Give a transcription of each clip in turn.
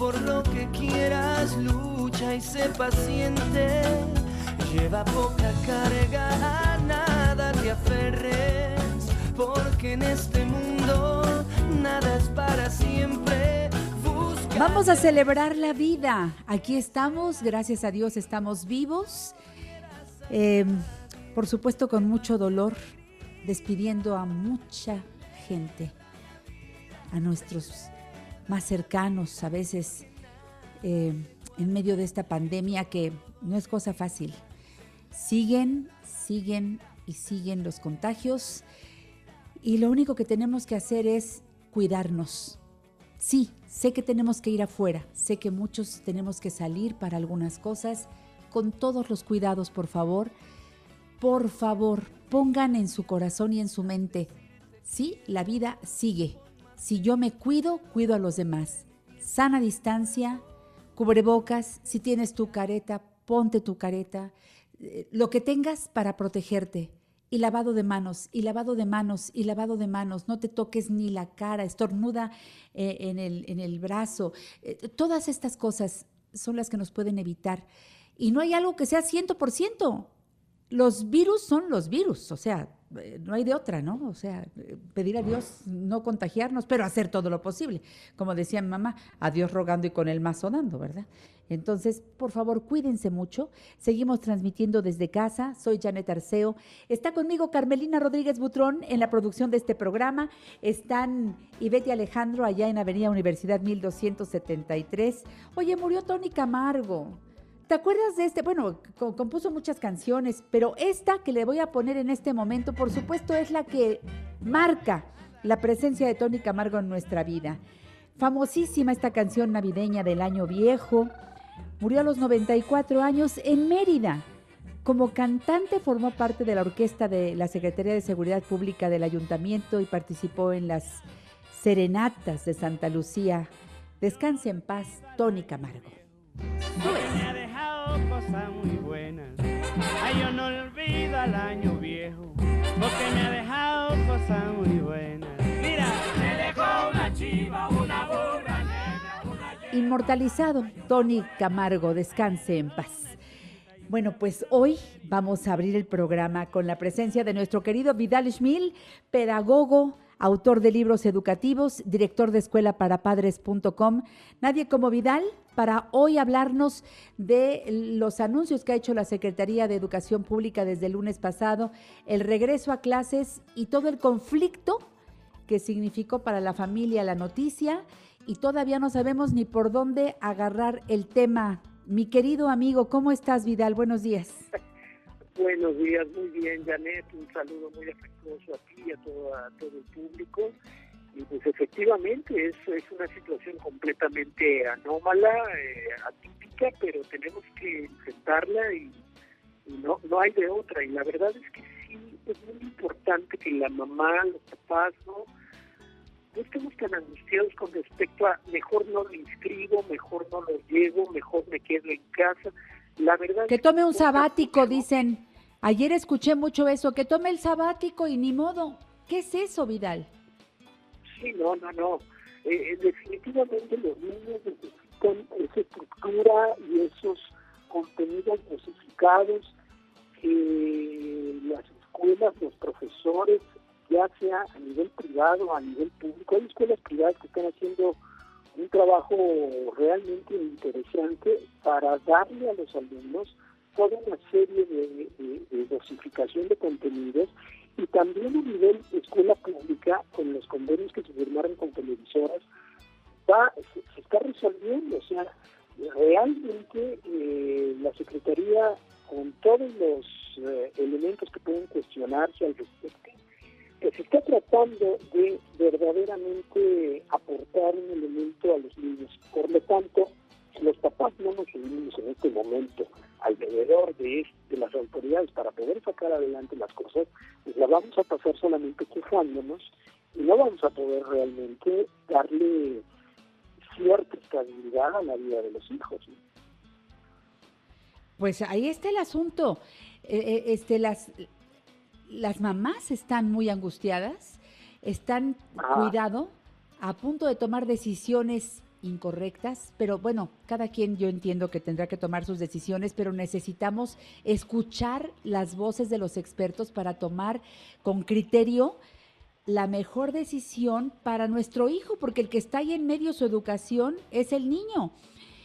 por lo que quieras lucha y sé paciente. Lleva poca carga, a nada te aferres, porque en este mundo nada es para siempre. Vamos a celebrar la vida. Aquí estamos, gracias a Dios estamos vivos. Eh, por supuesto con mucho dolor, despidiendo a mucha gente, a nuestros más cercanos, a veces eh, en medio de esta pandemia que no es cosa fácil. Siguen, siguen y siguen los contagios y lo único que tenemos que hacer es cuidarnos. Sí, sé que tenemos que ir afuera, sé que muchos tenemos que salir para algunas cosas, con todos los cuidados, por favor. Por favor, pongan en su corazón y en su mente, sí, la vida sigue. Si yo me cuido, cuido a los demás. Sana distancia, cubrebocas, si tienes tu careta, ponte tu careta, eh, lo que tengas para protegerte. Y lavado de manos, y lavado de manos, y lavado de manos. No te toques ni la cara, estornuda eh, en, el, en, el, brazo. Eh, todas estas cosas son las que nos pueden evitar. Y no hay algo que sea 100% los virus son los virus, o sea, no hay de otra, ¿no? O sea, pedir a Dios no contagiarnos, pero hacer todo lo posible. Como decía mi mamá, a Dios rogando y con el mazo dando, ¿verdad? Entonces, por favor, cuídense mucho. Seguimos transmitiendo desde casa. Soy Janet Arceo. Está conmigo Carmelina Rodríguez Butrón en la producción de este programa. Están Ivete Alejandro allá en Avenida Universidad 1273. Oye, murió Tony Camargo. ¿Te acuerdas de este? Bueno, compuso muchas canciones, pero esta que le voy a poner en este momento, por supuesto, es la que marca la presencia de Tony Camargo en nuestra vida. Famosísima esta canción navideña del año viejo. Murió a los 94 años en Mérida. Como cantante formó parte de la orquesta de la Secretaría de Seguridad Pública del Ayuntamiento y participó en las serenatas de Santa Lucía. Descanse en paz, Tony Camargo Mira, me dejó una chiva, una una Inmortalizado, Tony Camargo, descanse en paz. Bueno, pues hoy vamos a abrir el programa con la presencia de nuestro querido Vidal Schmil, pedagogo, autor de libros educativos, director de escuela para padres.com. Nadie como Vidal para hoy hablarnos de los anuncios que ha hecho la Secretaría de Educación Pública desde el lunes pasado, el regreso a clases y todo el conflicto que significó para la familia la noticia y todavía no sabemos ni por dónde agarrar el tema. Mi querido amigo, ¿cómo estás Vidal? Buenos días. Buenos días, muy bien, Janet. Un saludo muy afectuoso a ti y a todo, todo el público. Y pues efectivamente es, es una situación completamente anómala, eh, atípica, pero tenemos que enfrentarla y, no, no hay de otra. Y la verdad es que sí, es muy importante que la mamá, los papás, no, no estemos tan angustiados con respecto a mejor no lo inscribo, mejor no lo llevo, mejor me quedo en casa. La verdad que tome un sabático, dicen. Ayer escuché mucho eso, que tome el sabático y ni modo. ¿Qué es eso, Vidal? Sí, no, no, no. Eh, eh, definitivamente los niños necesitan esa estructura y esos contenidos dosificados que las escuelas, los profesores, ya sea a nivel privado o a nivel público, hay escuelas privadas que están haciendo un trabajo realmente interesante para darle a los alumnos toda una serie de, dosificación de contenidos y también a nivel escuela pública, con los convenios que se firmaron con televisoras, va, se, está resolviendo. O sea, realmente eh, la Secretaría, con todos los eh, elementos que pueden cuestionarse al respecto, que se está tratando de verdaderamente aportar un elemento a los niños. Por lo tanto, si los papás no nos unimos en este momento alrededor de, de las autoridades para poder sacar adelante las cosas, pues la vamos a pasar solamente quejándonos y no vamos a poder realmente darle cierta estabilidad a la vida de los hijos. Pues ahí está el asunto. Eh, eh, este, las, las mamás están muy angustiadas, están, cuidado, a punto de tomar decisiones incorrectas, pero bueno, cada quien yo entiendo que tendrá que tomar sus decisiones, pero necesitamos escuchar las voces de los expertos para tomar con criterio la mejor decisión para nuestro hijo, porque el que está ahí en medio de su educación es el niño.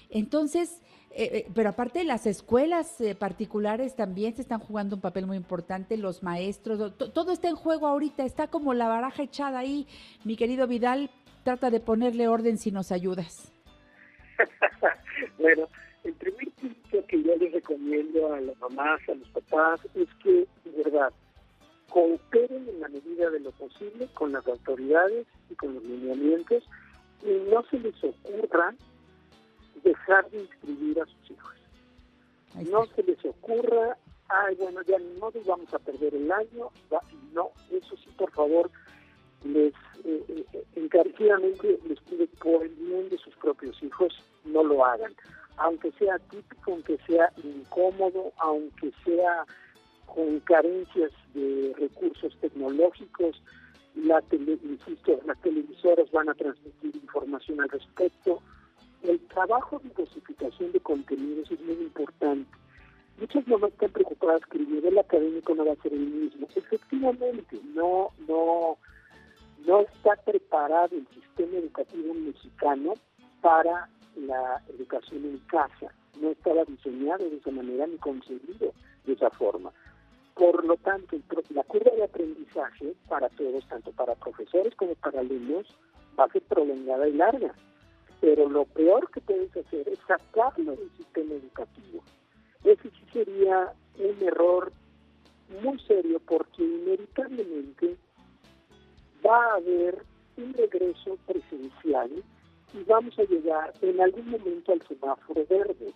Entonces, eh, eh, pero aparte las escuelas eh, particulares también se están jugando un papel muy importante, los maestros, todo está en juego ahorita, está como la baraja echada ahí. Mi querido Vidal, trata de ponerle orden si nos ayudas. bueno, el primer punto que yo les recomiendo a las mamás, a los papás, es que, de verdad, cooperen en la medida de lo posible con las autoridades y con los lineamientos y no se les ocurra dejar de inscribir a sus hijos. No se les ocurra, ay, bueno, ya no vamos a perder el año. No, eso sí, por favor, les eh, eh, encarecidamente les pide por el bien de sus propios hijos, no lo hagan. Aunque sea típico, aunque sea incómodo, aunque sea con carencias de recursos tecnológicos, la insisto, las televisoras van a transmitir información al respecto, el trabajo de dosificación de contenidos es muy importante. Muchas mamás están preocupadas que el nivel académico no va a ser el mismo. Efectivamente, no, no, no está preparado el sistema educativo mexicano para la educación en casa. No estaba diseñado de esa manera ni concebido de esa forma. Por lo tanto, la curva de aprendizaje para todos, tanto para profesores como para alumnos, va a ser prolongada y larga pero lo peor que puedes hacer es sacarlo del sistema educativo. Ese sí sería un error muy serio porque inevitablemente va a haber un regreso presencial y vamos a llegar en algún momento al semáforo verde.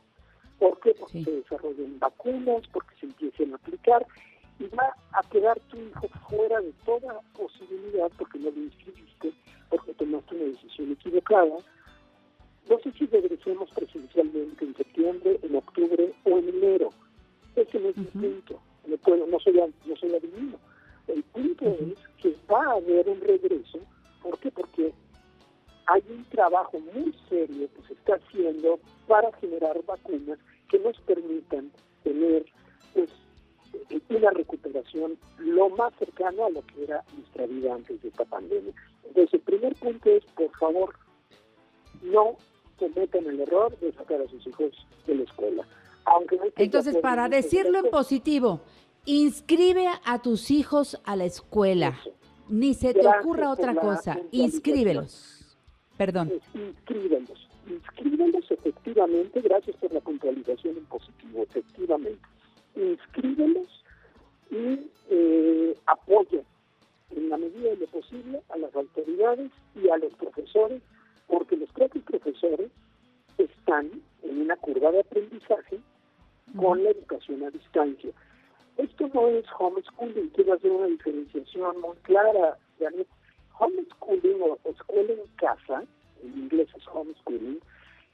¿Por qué? Porque se desarrollen vacunas, porque se empiecen a aplicar y va a quedar tu hijo fuera de toda posibilidad porque no lo inscribiste, porque tomaste una decisión equivocada no sé si regresemos presencialmente en septiembre, en octubre o en enero. Ese no es el punto. No, soy, no soy adivino. El punto es que va a haber un regreso. ¿Por qué? Porque hay un trabajo muy serio que se está haciendo para generar vacunas que nos permitan tener pues, una recuperación lo más cercano a lo que era nuestra vida antes de esta pandemia. Entonces, el primer punto es, por favor, no cometen el error de sacar a sus hijos de la escuela. Aunque Entonces, para decirlo en positivo, inscribe a tus hijos a la escuela. Ni se te ocurra otra cosa, inscríbelos. Perdón. Inscríbelos. Inscríbelos efectivamente, gracias por la puntualización en positivo, efectivamente. Inscríbelos y eh, apoya en la medida de lo posible a las autoridades y a los profesores porque los propios profesores están en una curva de aprendizaje con la educación a distancia. Esto no es homeschooling, quiero hacer una diferenciación muy clara. Homeschooling o escuela en casa, en inglés es homeschooling,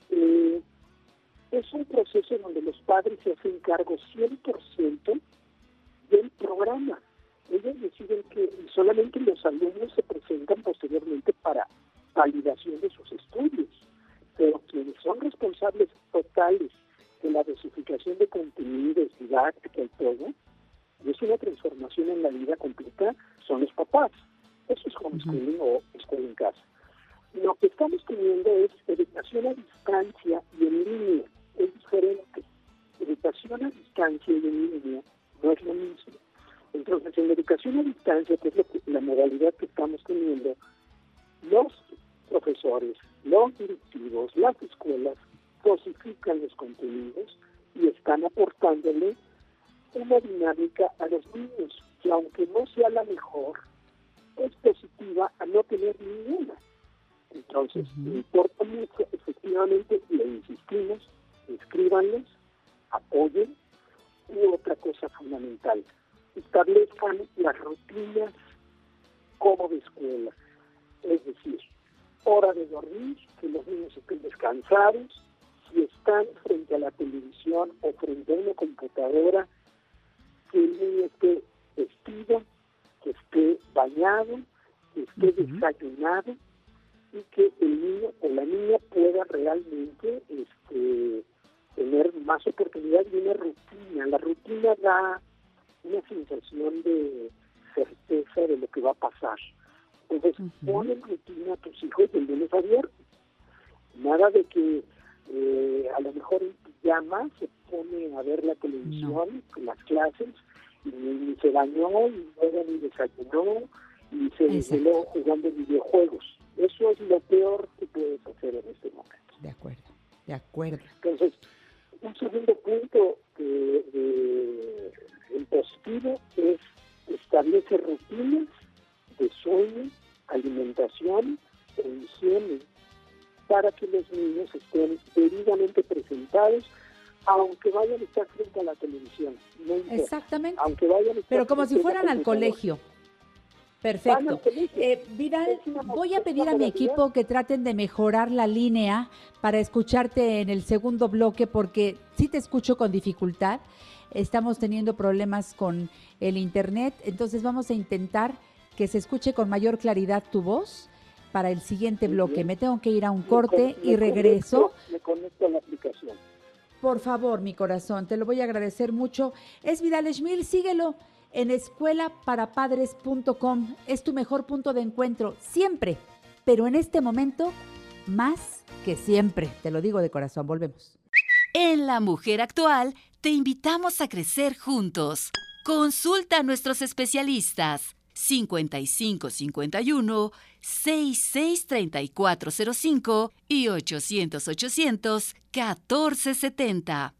eh, es un proceso donde los padres se hacen cargo 100% del programa. Ellos deciden que solamente los alumnos se presentan posteriormente para validación de sus estudios, pero quienes son responsables totales de la dosificación de contenidos, didáctica y todo, y es una transformación en la vida completa, son los papás. Eso es homeschooling o escuela en casa. lo que estamos teniendo es educación a distancia y en línea. Es diferente. Educación a distancia y en línea no es lo mismo. Entonces, en la educación a distancia, que es la modalidad que estamos teniendo, los profesores, los directivos, las escuelas cosifican los contenidos y están aportándole una dinámica a los niños que aunque no sea la mejor, es positiva a no tener ninguna. Entonces, me importa mucho, efectivamente, le insistimos, escríbanles, apoyen, y otra cosa fundamental, establezcan las rutinas como de escuela, es decir, hora de dormir, que los niños estén descansados, si están frente a la televisión o frente a una computadora, el niño esté vestido, que esté bañado, que esté desayunado y que el niño o la niña pueda realmente este, tener más oportunidad y una rutina. La rutina da una sensación de certeza de lo que va a pasar. Entonces, ponen rutina a tus hijos de lunes a viernes. Nada de que eh, a lo mejor pijama se pone a ver la televisión, las clases, y, se bañó, y luego ni desayunó, y se quedó jugando videojuegos. Eso es lo peor que puedes hacer en este momento. De acuerdo, de acuerdo. Entonces, un segundo punto de, el positivo es establecer rutinas de sueño, alimentación e higiene para que los niños estén debidamente presentados aunque vayan a estar frente a la televisión. Exactamente. Aunque vayan a estar Pero como si fueran al colegio. Perfecto. Eh, Vidal, voy a pedir a mi equipo que traten de mejorar la línea para escucharte en el segundo bloque porque sí te escucho con dificultad. Estamos teniendo problemas con el internet, entonces vamos a intentar que se escuche con mayor claridad tu voz para el siguiente bloque. Me tengo que ir a un corte y regreso. Me conecto a la aplicación. Por favor, mi corazón, te lo voy a agradecer mucho. Es Vidal Schmil, síguelo en escuelaparapadres.com. Es tu mejor punto de encuentro, siempre, pero en este momento, más que siempre. Te lo digo de corazón, volvemos. En La Mujer Actual, te invitamos a crecer juntos. Consulta a nuestros especialistas 5551 663405 y 800 800 1470.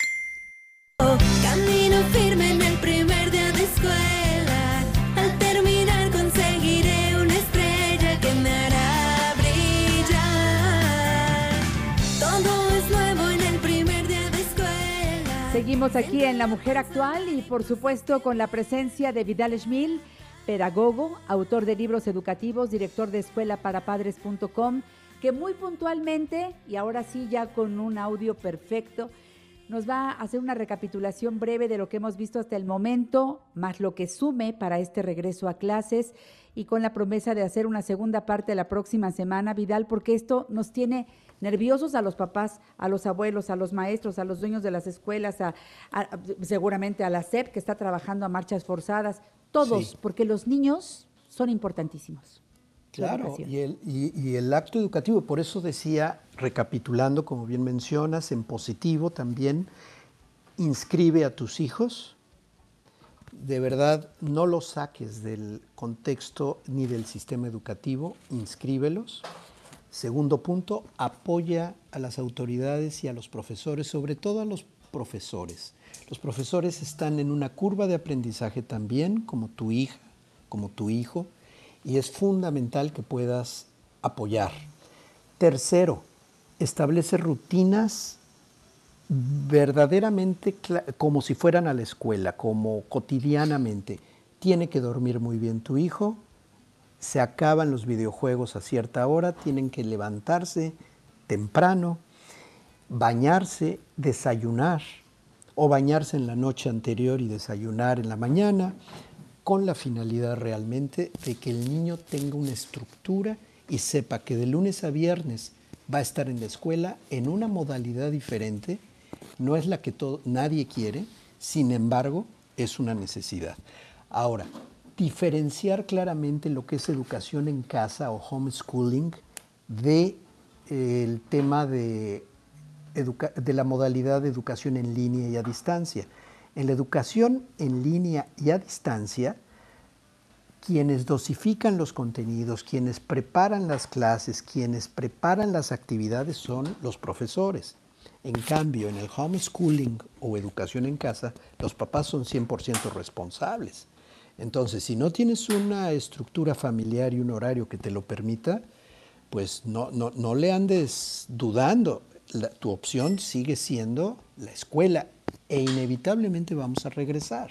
Camino firme en el primer día de escuela. Al terminar conseguiré una estrella que me hará brillar. Todo es nuevo en el primer día de escuela. Seguimos aquí en La Mujer Actual y por supuesto con la presencia de Vidal Schmil, pedagogo, autor de libros educativos, director de escuela para padres.com, que muy puntualmente, y ahora sí ya con un audio perfecto, nos va a hacer una recapitulación breve de lo que hemos visto hasta el momento, más lo que sume para este regreso a clases y con la promesa de hacer una segunda parte la próxima semana, Vidal, porque esto nos tiene nerviosos a los papás, a los abuelos, a los maestros, a los dueños de las escuelas, a, seguramente a la SEP que está trabajando a marchas forzadas, todos, porque los niños son importantísimos. Claro, y el, y, el acto educativo, por eso decía, recapitulando, como bien mencionas, en positivo también, inscribe a tus hijos, de verdad no los saques del contexto ni del sistema educativo, inscríbelos. Segundo punto, apoya a las autoridades y a los profesores, sobre todo a los profesores. Los profesores están en una curva de aprendizaje también, como tu hija, como tu hijo, y es fundamental que puedas apoyar. Tercero, establece rutinas verdaderamente como si fueran a la escuela, como cotidianamente. Tiene que dormir muy bien tu hijo, se acaban los videojuegos a cierta hora, tienen que levantarse temprano, bañarse, desayunar o bañarse en la noche anterior y desayunar en la mañana, con la finalidad realmente de que el niño tenga una estructura y sepa que de lunes a viernes va a estar en la escuela en una modalidad diferente, no es la que todo, nadie quiere, sin embargo, es una necesidad. Ahora, diferenciar claramente lo que es educación en casa o homeschooling de el tema de, de la modalidad de educación en línea y a distancia. En la educación en línea y a distancia, quienes dosifican los contenidos, quienes preparan las clases, quienes preparan las actividades son los profesores. En cambio, en el homeschooling o educación en casa, los papás son 100% responsables. Entonces, si no tienes una estructura familiar y un horario que te lo permita, pues no, no, no le andes dudando. Tu opción sigue siendo la escuela e inevitablemente vamos a regresar.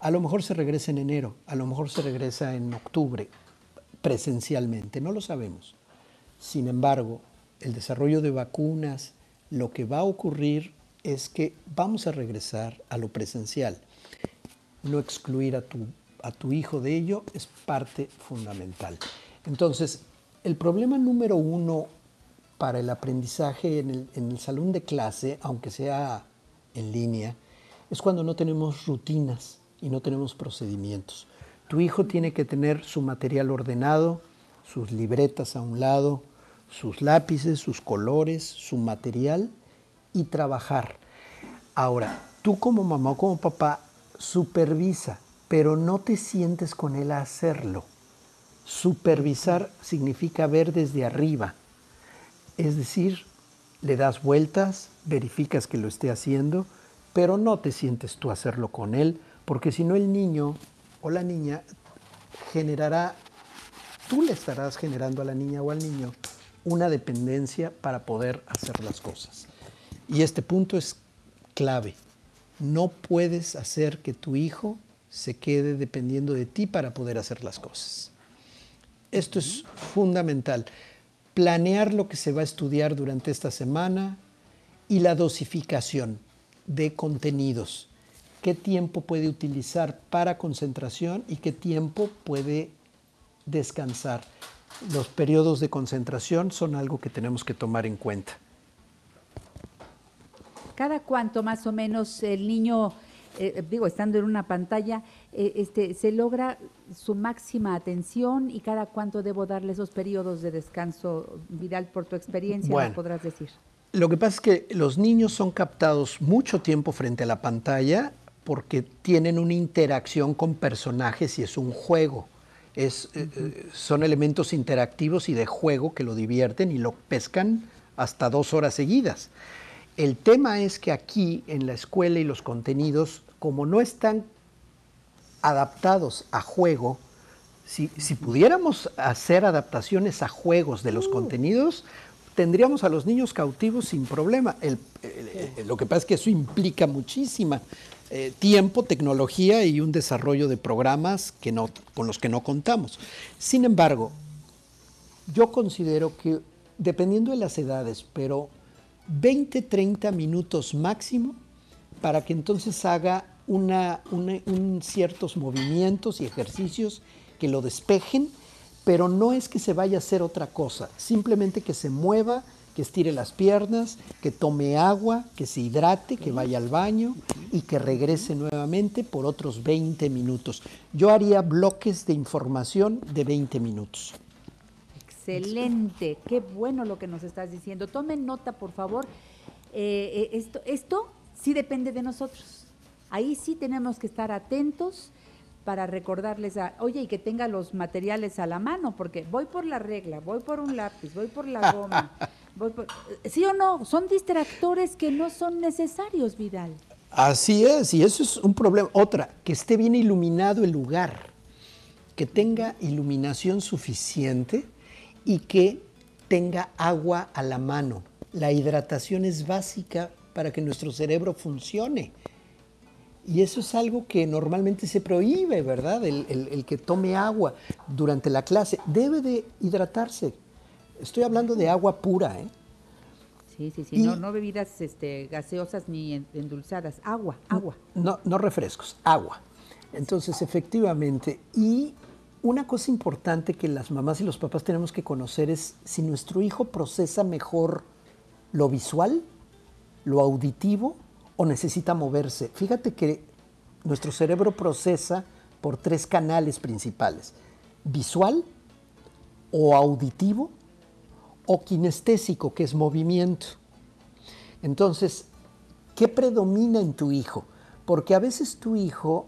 A lo mejor se regresa en enero, a lo mejor se regresa en octubre, presencialmente, no lo sabemos. Sin embargo, el desarrollo de vacunas, lo que va a ocurrir es que vamos a regresar a lo presencial. No excluir a tu, a tu hijo de ello es parte fundamental. Entonces, el problema número uno para el aprendizaje en el, salón de clase, aunque sea en línea, es cuando no tenemos rutinas y no tenemos procedimientos. Tu hijo tiene que tener su material ordenado, sus libretas a un lado, sus lápices, sus colores, su material y trabajar. Ahora, tú como mamá o como papá supervisa, pero no te sientes con él a hacerlo. Supervisar significa ver desde arriba. Es decir, le das vueltas, verificas que lo esté haciendo, pero no te sientes tú a hacerlo con él, porque si no el niño o la niña generará, tú le estarás generando a la niña o al niño una dependencia para poder hacer las cosas. Y este punto es clave. No puedes hacer que tu hijo se quede dependiendo de ti para poder hacer las cosas. Esto es fundamental. Planear lo que se va a estudiar durante esta semana y la dosificación de contenidos. ¿Qué tiempo puede utilizar para concentración y qué tiempo puede descansar? Los periodos de concentración son algo que tenemos que tomar en cuenta. ¿Cada cuánto más o menos el niño, eh, digo, estando en una pantalla, eh, este, se logra su máxima atención y cada cuánto debo darle esos periodos de descanso, Vidal, por tu experiencia, Bueno. podrás decir? Lo que pasa es que los niños son captados mucho tiempo frente a la pantalla porque tienen una interacción con personajes y es un juego. Es, eh, eh, son elementos interactivos y de juego que lo divierten y lo pescan hasta dos horas seguidas. El tema es que aquí en la escuela y los contenidos, como no están adaptados a juego, si, si pudiéramos hacer adaptaciones a juegos de los contenidos, tendríamos a los niños cautivos sin problema. El- el- el- lo que pasa es que eso implica muchísima eh, tiempo, tecnología y un desarrollo de programas que no, con los que no contamos. Sin embargo, yo considero que dependiendo de las edades, pero 20, 30 minutos máximo para que entonces haga una, una- un ciertos movimientos y ejercicios que lo despejen, pero no es que se vaya a hacer otra cosa, simplemente que se mueva, que estire las piernas, que tome agua, que se hidrate, que vaya al baño y que regrese nuevamente por otros 20 minutos. Yo haría bloques de información de 20 minutos. Excelente, qué bueno lo que nos estás diciendo. Tomen nota, por favor. Eh, eh, esto, esto sí depende de nosotros. Ahí sí tenemos que estar atentos para recordarles a, oye, y que tenga los materiales a la mano, porque voy por la regla, voy por un lápiz, voy por la goma. voy por- ¿Sí o no? Son distractores que no son necesarios, Vidal. Así es, y eso es un problema. Otra, que esté bien iluminado el lugar, que tenga iluminación suficiente y que tenga agua a la mano. La hidratación es básica para que nuestro cerebro funcione. Y eso es algo que normalmente se prohíbe, ¿verdad? El, el- el que tome agua durante la clase. Debe de hidratarse. Estoy hablando de agua pura, ¿eh? Sí, sí, sí, Y- no, no bebidas este, gaseosas ni en- endulzadas, agua, agua. No, no refrescos, agua. Entonces, efectivamente, y una cosa importante que las mamás y los papás tenemos que conocer es si nuestro hijo procesa mejor lo visual, lo auditivo o necesita moverse. Fíjate que nuestro cerebro procesa por tres canales principales, visual o auditivo o kinestésico, que es movimiento. Entonces, ¿qué predomina en tu hijo? Porque a veces tu hijo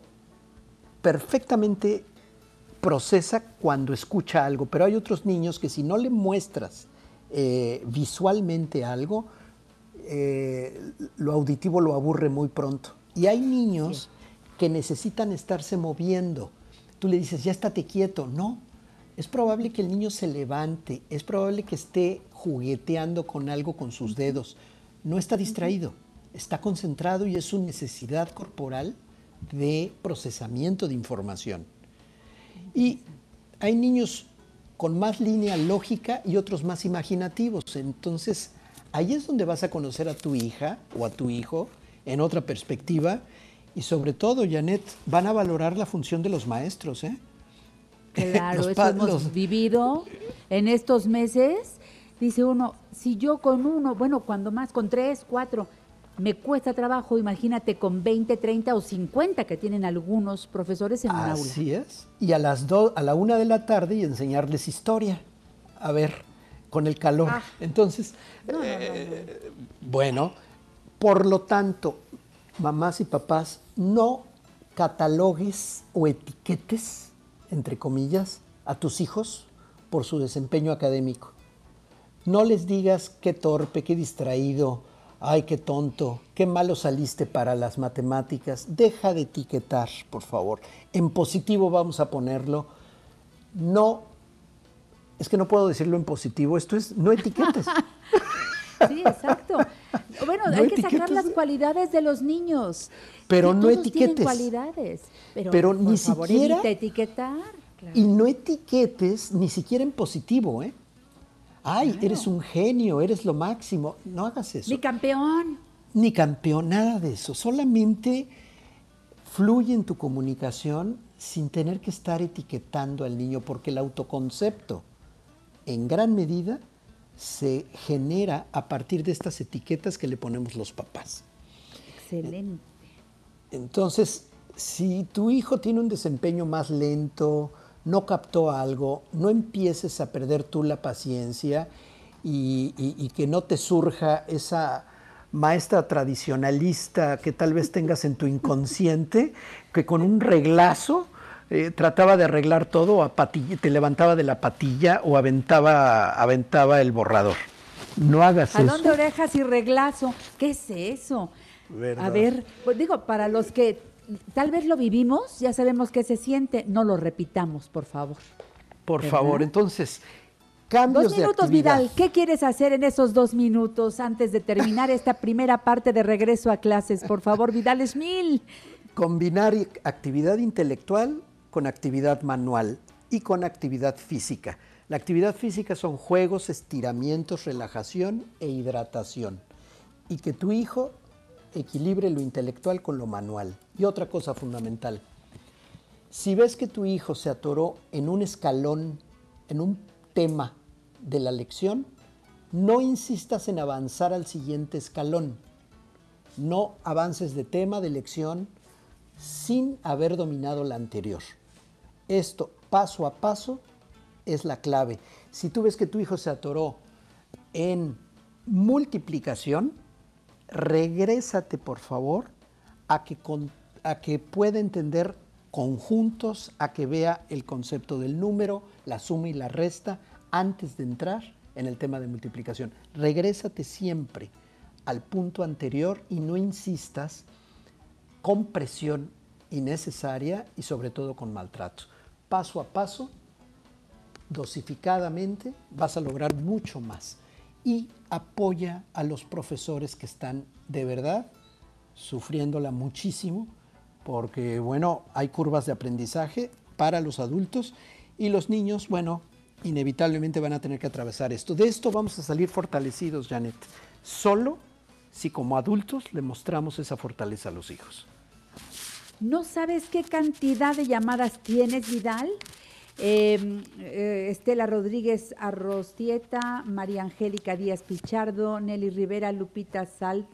perfectamente procesa cuando escucha algo, pero hay otros niños que si no le muestras eh, visualmente algo, eh, lo auditivo lo aburre muy pronto. Y hay niños que necesitan estarse moviendo. Tú le dices, ya estate quieto. No, es probable que el niño se levante, es probable que esté jugueteando con algo con sus dedos. No está distraído, está concentrado y es su necesidad corporal de procesamiento de información. Y hay niños con más línea lógica y otros más imaginativos. Entonces, ahí es donde vas a conocer a tu hija o a tu hijo en otra perspectiva. Y sobre todo, Janet, van a valorar la función de los maestros. ¿eh? Claro, Los eso hemos los- vivido en estos meses. Dice uno, si yo con uno, bueno, cuando más, con tres, cuatro, me cuesta trabajo, imagínate con 20, 30 o 50 que tienen algunos profesores en un aula. Así es. Y a las dos, a la una de la tarde y enseñarles historia. A ver, con el calor. Ah. Entonces, eh, bueno, por lo tanto, mamás y papás, no catalogues o etiquetes, entre comillas, a tus hijos por su desempeño académico. No les digas qué torpe, qué distraído, ay, qué tonto, qué malo saliste para las matemáticas. Deja de etiquetar, por favor. En positivo vamos a ponerlo. No, es que no puedo decirlo en positivo, esto es, no etiquetes. Sí, exacto. Bueno, No hay que sacar las cualidades de los niños. Pero no etiquetes. cualidades. Pero, Pero por ni favor, siquiera- etiquetar. Claro. Y no etiquetes ni siquiera en positivo, ¿eh? Ay, eres un genio, eres lo máximo. No hagas eso. Mi campeón. ni campeón, nada de eso. Solamente fluye en tu comunicación sin tener que estar etiquetando al niño, porque el autoconcepto, en gran medida, se genera a partir de estas etiquetas que le ponemos los papás. Excelente. Entonces, si tu hijo tiene un desempeño más lento, no captó algo, no empieces a perder tú la paciencia y, y- y que no te surja esa maestra tradicionalista que tal vez tengas en tu inconsciente, que con un reglazo eh, trataba de arreglar todo, a patilla- te levantaba de la patilla o aventaba, aventaba el borrador. No hagas Jalón eso. de orejas y reglazo. ¿Qué es eso? ¿Verdad? A ver, pues digo, para los que tal vez lo vivimos, ya sabemos qué se siente, no lo repitamos, por favor. Por ¿Verdad? favor, entonces, cambios Dos minutos. Vidal. ¿Qué quieres hacer en esos dos minutos antes de terminar esta primera parte de regreso a clases? Por favor, Vidal Esmil. Combinar i- actividad intelectual con actividad manual y con actividad física. La actividad física son juegos, estiramientos, relajación e hidratación. Y que tu hijo equilibre lo intelectual con lo manual. Y otra cosa fundamental, si ves que tu hijo se atoró en un escalón, en un tema de la lección, no insistas en avanzar al siguiente escalón. No avances de tema, de lección, sin haber dominado la anterior. Esto, paso a paso, es la clave. Si tú ves que tu hijo se atoró en multiplicación, regrésate por favor a que, a que pueda entender conjuntos, a que vea el concepto del número, la suma y la resta, antes de entrar en el tema de multiplicación. Regrésate siempre al punto anterior y no insistas con presión innecesaria y sobre todo con maltrato. Paso a paso, dosificadamente, vas a lograr mucho más. Y apoya a los profesores que están de verdad sufriéndola muchísimo, porque bueno, hay curvas de aprendizaje para los adultos y los niños, bueno, inevitablemente van a tener que atravesar esto. De esto vamos a salir fortalecidos, Janet, solo si como adultos le mostramos esa fortaleza a los hijos. ¿No sabes qué cantidad de llamadas tienes, Vidal? Eh, eh, Estela Rodríguez Arrostieta, María Angélica Díaz Pichardo, Nelly Rivera, Lupita Salt,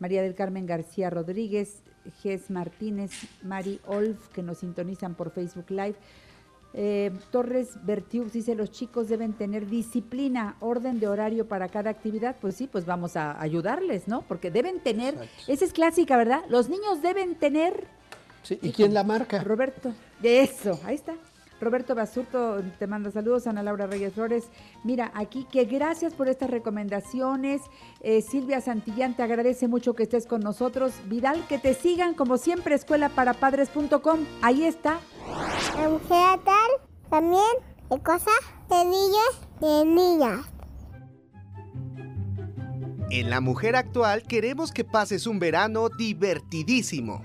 María del Carmen García Rodríguez, Ges Martínez, Mari Olf, que nos sintonizan por Facebook Live. Eh, Torres Bertiux dice, los chicos deben tener disciplina, orden de horario para cada actividad. Pues sí, pues vamos a ayudarles, ¿no? Porque deben tener, esa es clásica, ¿verdad? Los niños deben tener... Sí, ¿Y quién la marca? Roberto. Eso, ahí está. Roberto Basurto te manda saludos, Ana Laura Reyes Flores. Mira, aquí que gracias por estas recomendaciones. Eh, Silvia Santillán te agradece mucho que estés con nosotros. Vidal, que te sigan como siempre, escuelaparapadres.com. Ahí está. La mujer tal también de cosas de niños de niñas. En La Mujer Actual queremos que pases un verano divertidísimo.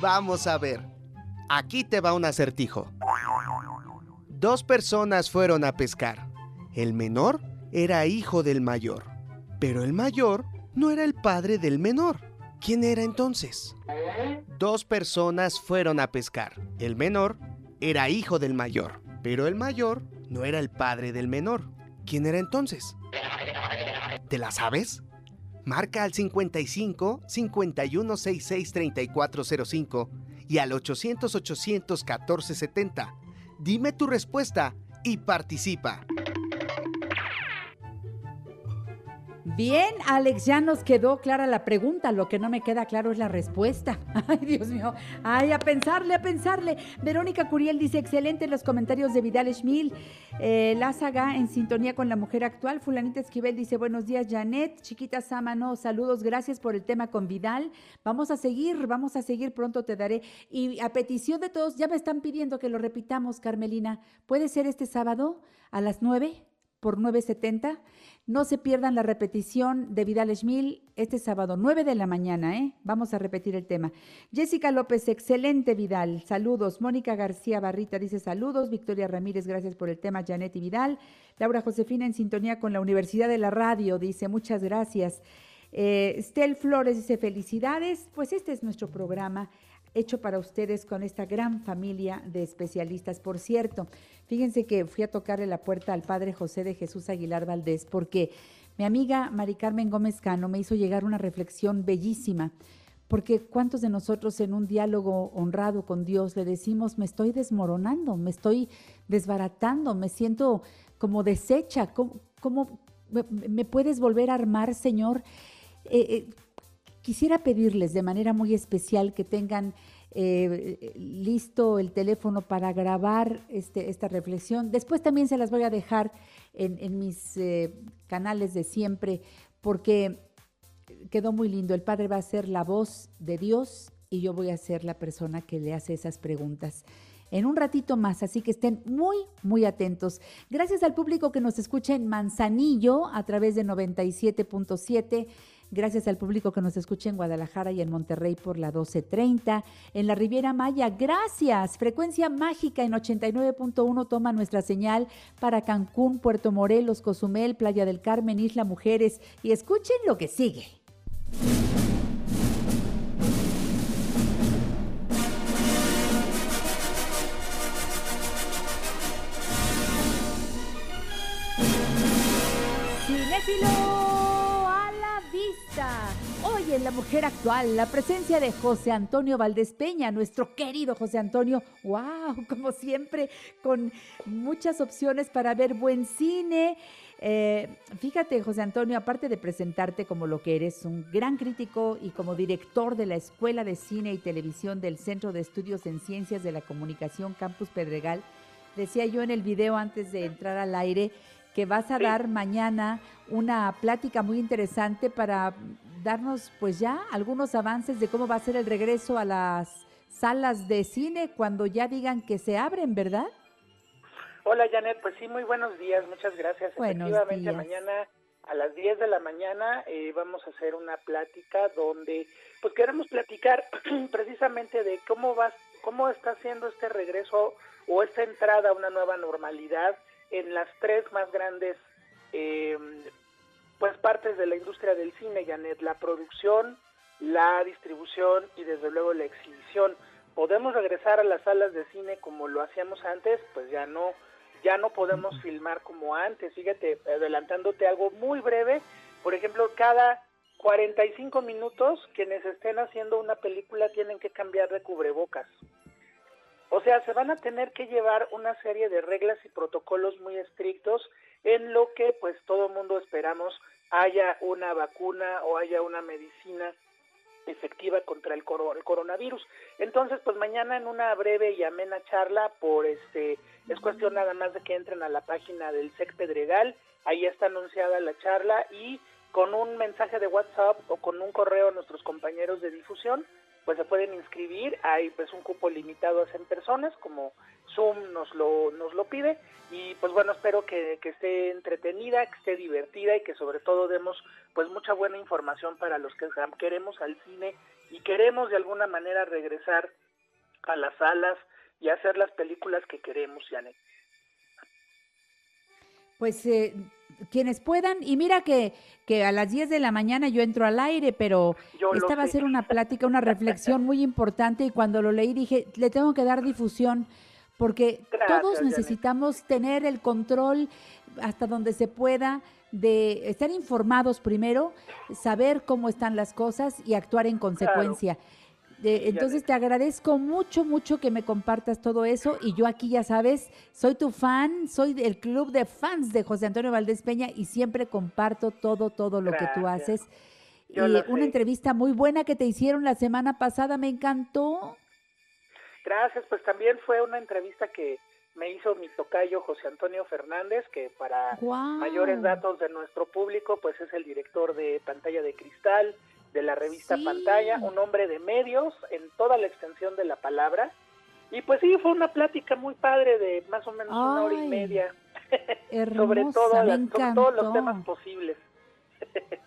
Vamos a ver. Aquí te va un acertijo. Dos personas fueron a pescar. El menor era hijo del mayor, pero el mayor no era el padre del menor. ¿Quién era entonces? Dos personas fueron a pescar. El menor era hijo del mayor, pero el mayor no era el padre del menor. ¿Quién era entonces? ¿Te la sabes? Marca al 55 5166 3405 y al 800-800-1470. Dime tu respuesta y participa. Bien, Alex, ya nos quedó clara la pregunta. Lo que no me queda claro es la respuesta. Ay, Dios mío. Ay, a pensarle, a pensarle. Verónica Curiel dice: excelente los comentarios de Vidal Schmil. Eh, Lázaga en sintonía con la mujer actual. Fulanita Esquivel dice: Buenos días, Janet. Chiquita Sámano, saludos. Gracias por el tema con Vidal. Vamos a seguir, vamos a seguir. Pronto te daré. Y a petición de todos, ya me están pidiendo que lo repitamos, Carmelina. ¿Puede ser este sábado a las 9 por 970? No se pierdan la repetición de Vidal Schmil este sábado, 9 de la mañana, ¿eh? Vamos a repetir el tema. Jessica López, excelente Vidal, saludos. Mónica García Barrita dice saludos. Victoria Ramírez, gracias por el tema. Janet y Vidal. Laura Josefina en sintonía con la Universidad de la Radio, dice muchas gracias. Eh, Estel Flores dice felicidades. Pues este es nuestro programa hecho para ustedes con esta gran familia de especialistas. Por cierto, fíjense que fui a tocarle la puerta al padre José de Jesús Aguilar Valdés porque mi amiga Mari Carmen Gómez Cano me hizo llegar una reflexión bellísima. Porque cuántos de nosotros en un diálogo honrado con Dios le decimos, me estoy desmoronando, me estoy desbaratando, me siento como deshecha, ¿cómo, me, puedes volver a armar, Señor? Eh, eh, Quisiera pedirles de manera muy especial que tengan eh, listo el teléfono para grabar este, esta reflexión. Después también se las voy a dejar en, mis eh, canales de siempre porque quedó muy lindo. El Padre va a ser la voz de Dios y yo voy a ser la persona que le hace esas preguntas en un ratito más, así que estén muy, muy atentos. Gracias al público que nos escucha en Manzanillo a través de 97.7 Gracias al público que nos escucha en Guadalajara y en Monterrey por la 1230. En la Riviera Maya, gracias. Frecuencia mágica en 89.1 toma nuestra señal para Cancún, Puerto Morelos, Cozumel, Playa del Carmen, Isla Mujeres. Y escuchen lo que sigue. Hoy en La Mujer Actual, la presencia de José Antonio Valdés Peña, nuestro querido José Antonio. ¡Wow! Como siempre, con muchas opciones para ver buen cine. Eh, fíjate, José Antonio, aparte de presentarte como lo que eres, un gran crítico y como director de la Escuela de Cine y Televisión del Centro de Estudios en Ciencias de la Comunicación Campus Pedregal, decía yo en el video antes de entrar al aire que vas a dar mañana una plática muy interesante para darnos pues ya algunos avances de cómo va a ser el regreso a las salas de cine cuando ya digan que se abren, ¿verdad? Hola Janet, pues sí, muy buenos días, muchas gracias. Efectivamente, mañana a las 10 de la mañana eh, vamos a hacer una plática donde pues queremos platicar precisamente de cómo va, cómo está haciendo este regreso o esta entrada a una nueva normalidad en las tres más grandes eh, pues partes de la industria del cine, Janet, la producción, la distribución y desde luego la exhibición. ¿Podemos regresar a las salas de cine como lo hacíamos antes? Pues ya no, ya no podemos filmar como antes. Fíjate, adelantándote algo muy breve, por ejemplo, cada 45 minutos quienes estén haciendo una película tienen que cambiar de cubrebocas. O sea, se van a tener que llevar una serie de reglas y protocolos muy estrictos en lo que pues todo mundo esperamos haya una vacuna o haya una medicina efectiva contra el, coronavirus. Entonces, pues mañana en una breve y amena charla por este es cuestión nada más de que entren a la página del SEC Pedregal, ahí está anunciada la charla y con un mensaje de WhatsApp o con un correo a nuestros compañeros de difusión pues se pueden inscribir, hay pues un cupo limitado a 100 personas, como Zoom nos lo, nos lo pide, y pues bueno, espero que, esté entretenida, que esté divertida y que sobre todo demos pues mucha buena información para los que queremos al cine y queremos de alguna manera regresar a las salas y hacer las películas que queremos, Janet. Pues eh, quienes puedan, y mira que, que a las 10 de la mañana yo entro al aire, pero esta va a ser una plática, una reflexión muy importante. Y cuando lo leí dije, le tengo que dar difusión porque todos necesitamos tener el control hasta donde se pueda de estar informados primero, saber cómo están las cosas y actuar en consecuencia entonces te agradezco mucho, mucho que me compartas todo eso y yo aquí ya sabes, soy tu fan, soy del club de fans de José Antonio Valdés Peña y siempre comparto todo, todo lo que tú haces. y una entrevista muy buena que te hicieron la semana pasada, me encantó. Gracias, pues también fue una entrevista que me hizo mi tocayo José Antonio Fernández, que para mayores datos de nuestro público, pues es el director de Pantalla de Cristal, de la revista Pantalla, un hombre de medios en toda la extensión de la palabra. Y pues sí, fue una plática muy padre de más o menos una hora y media sobre, todo todos los temas posibles.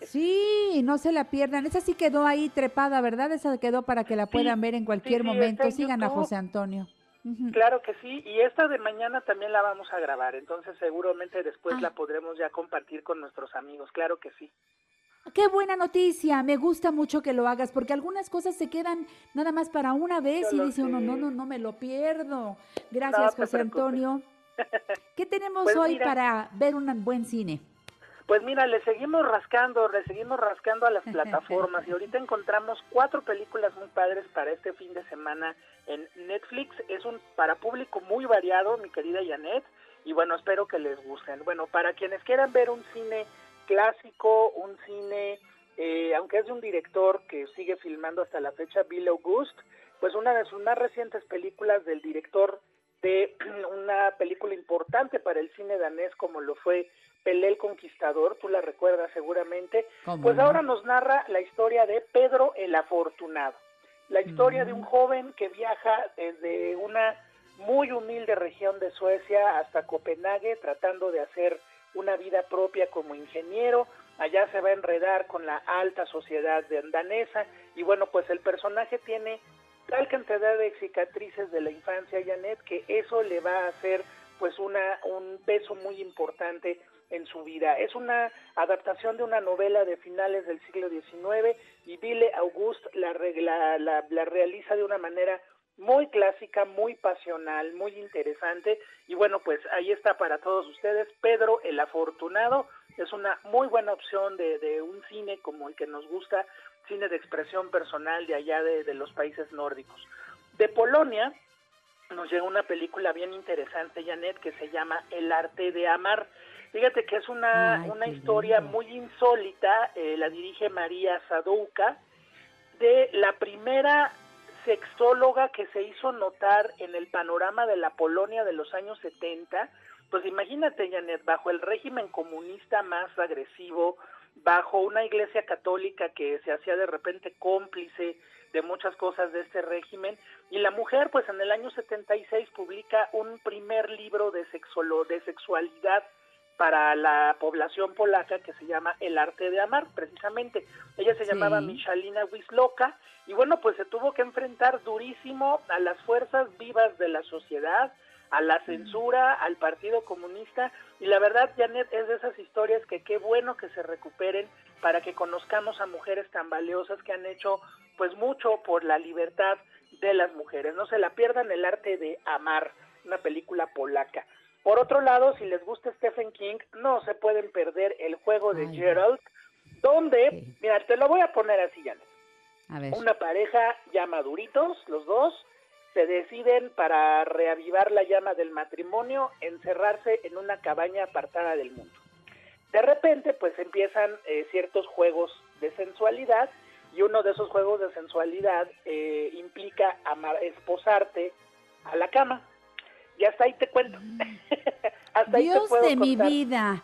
Sí, no se la pierdan. Esa sí quedó ahí trepada, ¿verdad? Esa quedó para que la puedan ver en cualquier momento. Sigan a José Antonio. Claro que sí, y esta de mañana también la vamos a grabar, entonces seguramente después ah. la podremos ya compartir con nuestros amigos, claro que sí. Qué buena noticia, me gusta mucho que lo hagas porque algunas cosas se quedan nada más para una vez y dice uno, no, no, no me lo pierdo. Gracias, José Antonio. ¿Qué tenemos pues hoy para ver un buen cine? Pues mira, le seguimos rascando, le seguimos rascando a las plataformas y ahorita encontramos cuatro películas muy padres para este fin de semana en Netflix. Es un para público muy variado, mi querida Janet, y bueno, espero que les gusten. Bueno, para quienes quieran ver un cine clásico, un cine, eh, aunque es de un director que sigue filmando hasta la fecha, Bill August, pues una de sus más recientes películas del director de una película importante para el cine danés como lo fue Pelé el Conquistador, tú la recuerdas seguramente, pues ahora nos narra la historia de Pedro el Afortunado, la historia de un joven que viaja desde una muy humilde región de Suecia hasta Copenhague tratando de hacer una vida propia como ingeniero, allá se va a enredar con la alta sociedad de danesa y bueno, pues el personaje tiene tal cantidad de cicatrices de la infancia, Janet, que eso le va a hacer pues una, un peso muy importante en su vida. Es una adaptación de una novela de finales del siglo XIX y Ville August la, la, la realiza de una manera muy clásica, muy pasional, muy interesante. Y bueno, pues ahí está para todos ustedes. Pedro el Afortunado es una muy buena opción de, de un cine como el que nos gusta, cine de expresión personal de allá de, de los países nórdicos. De Polonia nos llega una película bien interesante, Janet, que se llama El arte de amar. Fíjate que es una, una historia muy insólita, eh, la dirige María Sadouka, de la primera sexóloga que se hizo notar en el panorama de la Polonia de los años 70, pues imagínate, Janet, bajo el régimen comunista más agresivo, bajo una iglesia católica que se hacía de repente cómplice de muchas cosas de este régimen, y la mujer, pues en el año 76 publica un primer libro de, sexolo, de sexualidad para la población polaca que se llama El arte de amar, precisamente. Ella se llamaba Michalina Wisloka y bueno, pues se tuvo que enfrentar durísimo a las fuerzas vivas de la sociedad, a la censura, al Partido Comunista y la verdad, Janet, es de esas historias que qué bueno que se recuperen para que conozcamos a mujeres tan valiosas que han hecho pues mucho por la libertad de las mujeres. No se la pierdan el arte de amar, una película polaca. Por otro lado, si les gusta Stephen King, no se pueden perder el juego de Gerald, donde, mira, te lo voy a poner así, ya. Una pareja ya maduritos, los dos, se deciden para reavivar la llama del matrimonio encerrarse en una cabaña apartada del mundo. De repente, pues empiezan eh, ciertos juegos de sensualidad y uno de esos juegos de sensualidad eh, implica amar, esposarte a la cama. Y hasta ahí te cuento. hasta Dios ahí te puedo de mi vida.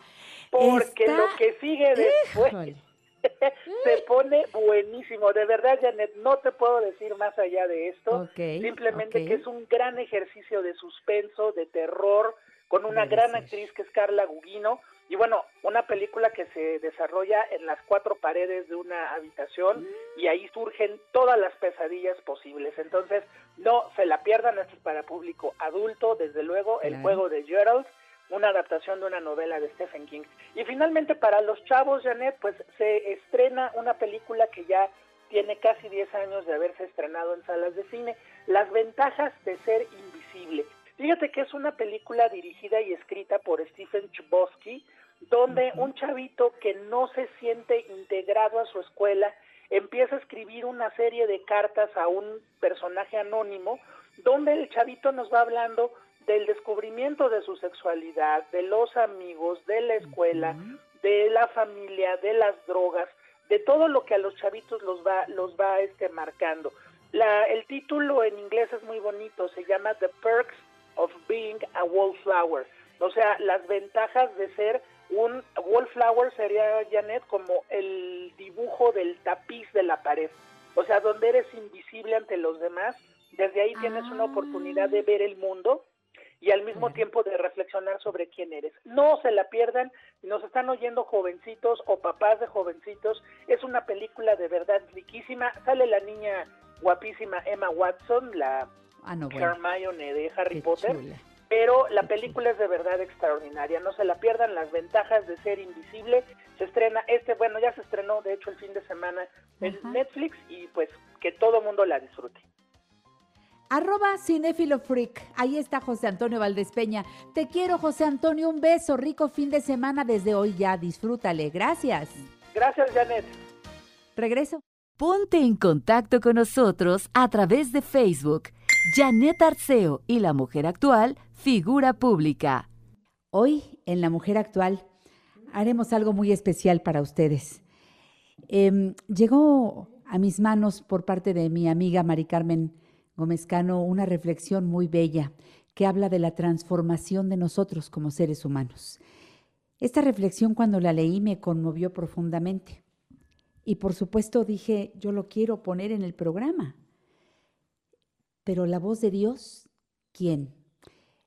Porque lo que sigue después se pone buenísimo. De verdad, Janet, no te puedo decir más allá de esto. Simplemente que es un gran ejercicio de suspenso, de terror, con una gran actriz que es Carla Gugino. Y bueno, una película que se desarrolla en las cuatro paredes de una habitación y ahí surgen todas las pesadillas posibles. Entonces, no se la pierdan, esto es para público adulto, desde luego, el juego de Gerald una adaptación de una novela de Stephen King. Y finalmente para los chavos, Janet, pues se estrena una película que ya tiene casi 10 años de haberse estrenado en salas de cine, Las ventajas de ser invisible. Fíjate que es una película dirigida y escrita por Stephen Chbosky, donde un chavito que no se siente integrado a su escuela empieza a escribir una serie de cartas a un personaje anónimo, donde el chavito nos va hablando del descubrimiento de su sexualidad, de los amigos, de la escuela, de la familia, de las drogas, de todo lo que a los chavitos los va los va este marcando. La, el título en inglés es muy bonito, se llama The Perks of Being a Wallflower. O sea, las ventajas de ser un wallflower sería Janet como el dibujo del tapiz de la pared. O sea, donde eres invisible ante los demás, desde ahí tienes una oportunidad de ver el mundo y al mismo tiempo de reflexionar sobre quién eres. No se la pierdan, nos están oyendo jovencitos o papás de jovencitos, es una película de verdad riquísima, sale la niña guapísima Emma Watson, la ah, Hermione de Harry Potter, pero la película es de verdad extraordinaria, no se la pierdan, las ventajas de ser invisible, se estrena este, bueno, ya se estrenó de hecho el fin de semana en Netflix y pues que todo mundo la disfrute. Arroba Cinefilo Freak. Ahí está José Antonio Valdespeña. Te quiero, José Antonio. Un beso. Rico fin de semana desde hoy ya. Disfrútale. Gracias. Gracias, Janet. Regreso. Ponte en contacto con nosotros a través de Facebook. Janet Arceo y la mujer actual, figura pública. Hoy, en La Mujer Actual, haremos algo muy especial para ustedes. Em, llegó a mis manos por parte de mi amiga Mari Carmen Gómez Cano una reflexión muy bella que habla de la transformación de nosotros como seres humanos. Esta reflexión cuando la leí me conmovió profundamente. Y por supuesto dije, yo lo quiero poner en el programa. Pero la voz de Dios, ¿quién?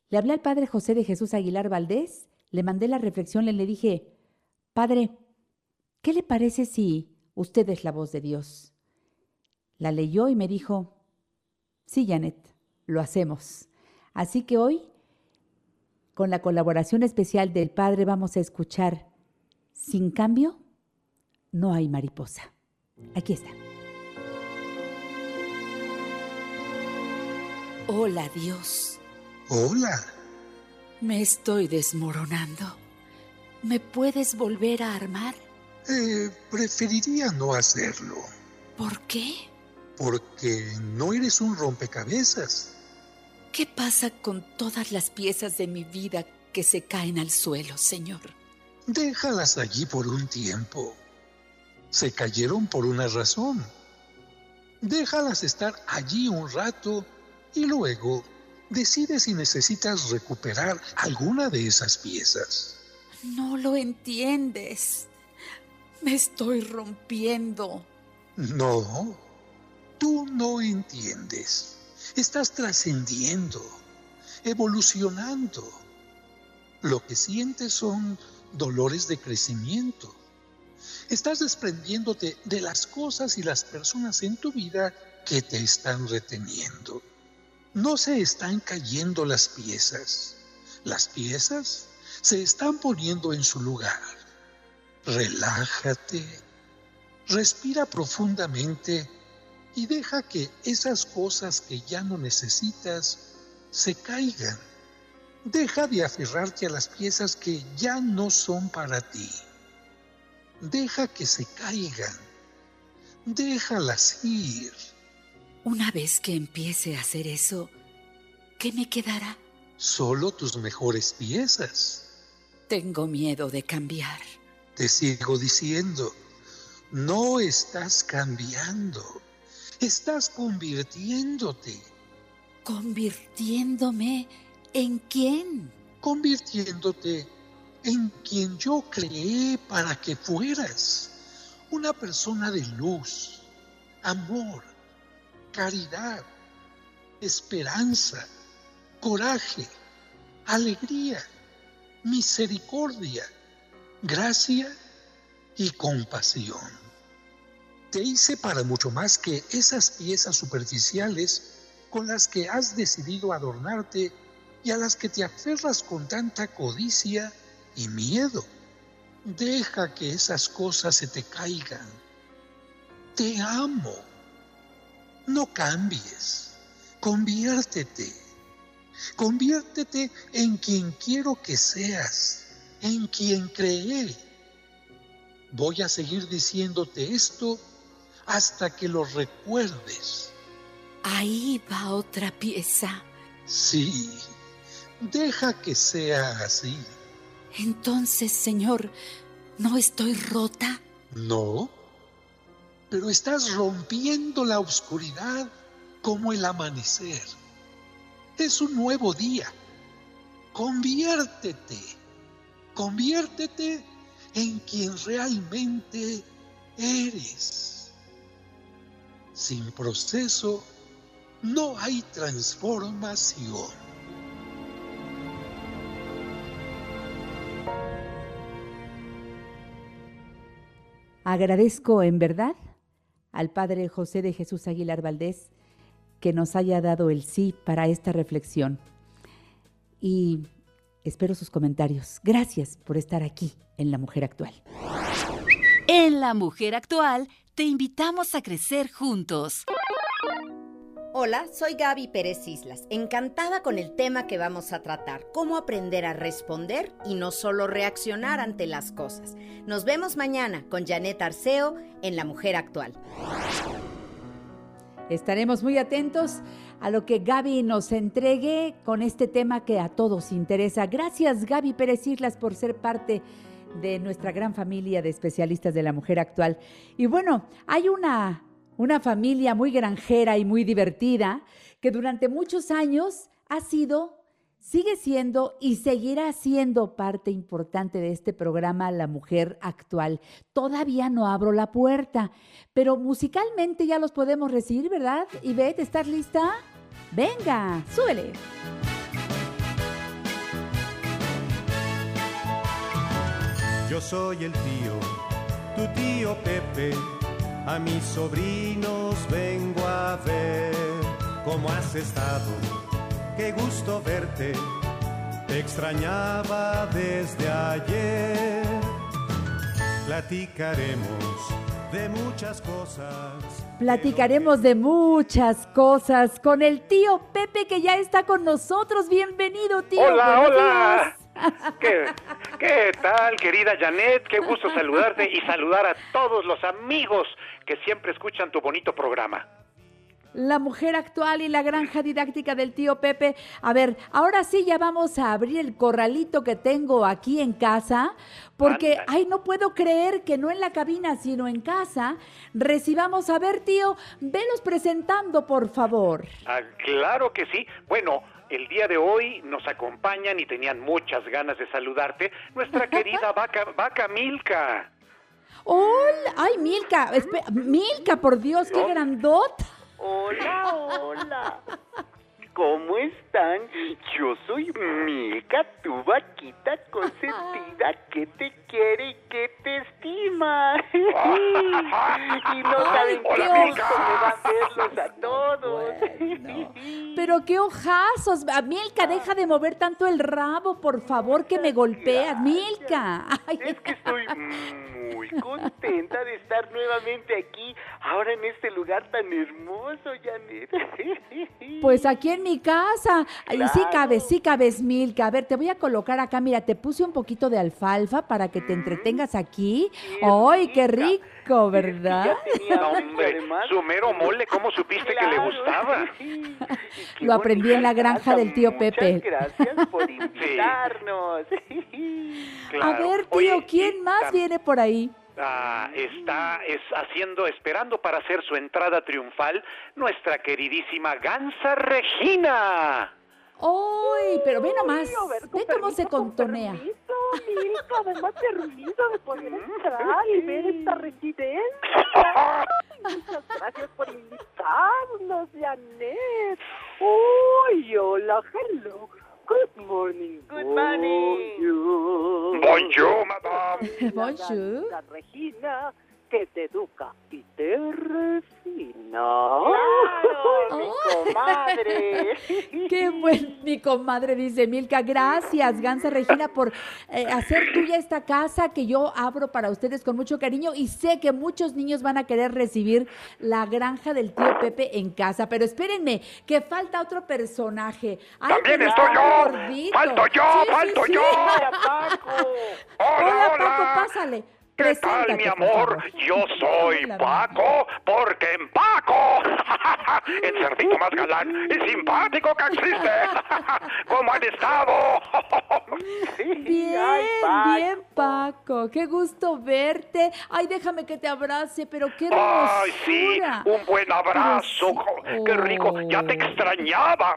Le hablé al padre José de Jesús Aguilar Valdés, le mandé la reflexión y le dije, Padre, ¿qué le parece si usted es la voz de Dios? La leyó y me dijo, Sí, Janet, lo hacemos. Así que hoy, con la colaboración especial del Padre, vamos a escuchar Sin cambio, no hay mariposa. Aquí está. Hola, Dios. Hola. Me estoy desmoronando. ¿Me puedes volver a armar? Eh, preferiría no hacerlo. ¿Por qué? porque no eres un rompecabezas. ¿Qué pasa con todas las piezas de mi vida que se caen al suelo, Señor? Déjalas allí por un tiempo. Se cayeron por una razón. Déjalas estar allí un rato y luego decide si necesitas recuperar alguna de esas piezas. No lo entiendes. Me estoy rompiendo. No, Tú no entiendes. Estás trascendiendo, evolucionando. Lo que sientes son dolores de crecimiento. Estás desprendiéndote de las cosas y las personas en tu vida que te están reteniendo. No se están cayendo las piezas. Las piezas se están poniendo en su lugar. Relájate. Respira profundamente y deja que esas cosas que ya no necesitas se caigan. Deja de aferrarte a las piezas que ya no son para ti. Deja que se caigan. Déjalas ir. Una vez que empiece a hacer eso, ¿qué me quedará? Solo tus mejores piezas. Tengo miedo de cambiar. Te sigo diciendo, no estás cambiando, estás convirtiéndote. ¿Convirtiéndome en quién? Convirtiéndote en quien yo creé para que fueras. Una persona de luz, amor, caridad, esperanza, coraje, alegría, misericordia, gracia y compasión. Te hice para mucho más que esas piezas superficiales con las que has decidido adornarte y a las que te aferras con tanta codicia y miedo. Deja que esas cosas se te caigan. Te amo. No cambies. Conviértete. Conviértete en quien quiero que seas, en quien creé. Voy a seguir diciéndote esto hasta que lo recuerdes. Ahí va otra pieza. Sí, deja que sea así. Entonces, Señor, ¿no estoy rota? No, pero estás rompiendo la oscuridad como el amanecer. Es un nuevo día. Conviértete, conviértete en quien realmente eres. Sin proceso no hay transformación. Agradezco en verdad al Padre José de Jesús Aguilar Valdés que nos haya dado el sí para esta reflexión. Y espero sus comentarios. Gracias por estar aquí en La Mujer Actual. En La Mujer Actual te invitamos a crecer juntos. Hola, soy Gaby Pérez Islas, encantada con el tema que vamos a tratar, cómo aprender a responder y no solo reaccionar ante las cosas. Nos vemos mañana con Janet Arceo en La Mujer Actual. Estaremos muy atentos a lo que Gaby nos entregue con este tema que a todos interesa. Gracias Gaby Pérez Islas por ser parte de nuestra gran familia de especialistas de la mujer actual. Y bueno, hay una una familia muy granjera y muy divertida que durante muchos años ha sido, sigue siendo y seguirá siendo parte importante de este programa La Mujer Actual. Todavía no abro la puerta, pero musicalmente ya los podemos recibir, ¿verdad? Ivette, ¿estás lista? Venga, súbele. Yo soy el tío, tu tío Pepe a mis sobrinos vengo a ver cómo has estado. Qué gusto verte, te extrañaba desde ayer. Platicaremos de muchas cosas. Platicaremos de muchas cosas con el tío Pepe que ya está con nosotros. Bienvenido, tío. Hola, hola. ¿Qué, ¿Qué tal, querida Janet? Qué gusto saludarte y saludar a todos los amigos que siempre escuchan tu bonito programa. La mujer actual y la granja didáctica del tío Pepe. A ver, ahora sí ya vamos a abrir el corralito que tengo aquí en casa, porque, ay, no puedo creer que no en la cabina, sino en casa, recibamos a ver, tío, velos presentando, por favor. Ah, claro que sí. Bueno, el día de hoy nos acompañan y tenían muchas ganas de saludarte nuestra querida vaca, vaca Milka. Hola, ay, Milka, Milka, por Dios, qué grandota. Hola, hola. ¿Cómo están? Yo soy Milka, tu vaquita consentida que te quiere y que te estima. y no saben qué gusto me va a verlos a todos. Pero qué ojazos. Milka, deja de mover tanto el rabo, por favor, que me golpeas. Milka. Es que estoy muy contenta de estar nuevamente aquí, ahora en este lugar tan hermoso, Janet. Pues aquí en mi casa. Y sí cabes, sí cabes, Milka. A ver, te voy a colocar acá. Mira, te puse un poquito de alfalfa para que te entretengas aquí. ¡Ay, qué rico, verdad! hombre, su mero mole, ¿cómo supiste que le gustaba? Lo aprendí en la granja del tío Pepe. Gracias por invitarnos. A ver, tío, ¿quién más viene por ahí? Ah, está es haciendo, esperando para hacer su entrada triunfal, nuestra queridísima Gansa Regina. ¡Uy! Pero ve nomás, ve cómo se contonea. Permiso, Milka, además permiso de poder entrar y ver esta residencia. Muchas gracias por invitarnos, Janet. Uy, hola, hello. Good morning. Good morning. Bonjour, madame. Bonjour. La Regina que te educa y te refina. ¡Claro! ¡Mi comadre! ¡Qué buen mi comadre! Dice Milka. Gracias, Gansa Regina, por eh, hacer tuya esta casa que yo abro para ustedes con mucho cariño y sé que muchos niños van a querer recibir la granja del tío Pepe en casa. Pero espérenme, que falta otro personaje. Ay, ¡También estoy yo! gordito. ¡Falto yo! Sí, ¡Falto sí. yo! ¡Hola, Paco! ¡Hola, Paco, hola! pásale. ¿Qué tal, mi amor? Yo soy Paco, porque empaco. El cerdito más galán y simpático que existe. ¿Cómo han estado? Bien, Ay, Paco. bien, Paco. Qué gusto verte. Ay, déjame que te abrace, pero qué hermosura. Ay, sí, un buen abrazo. Sí. Qué rico, ya te Oh. extrañaba.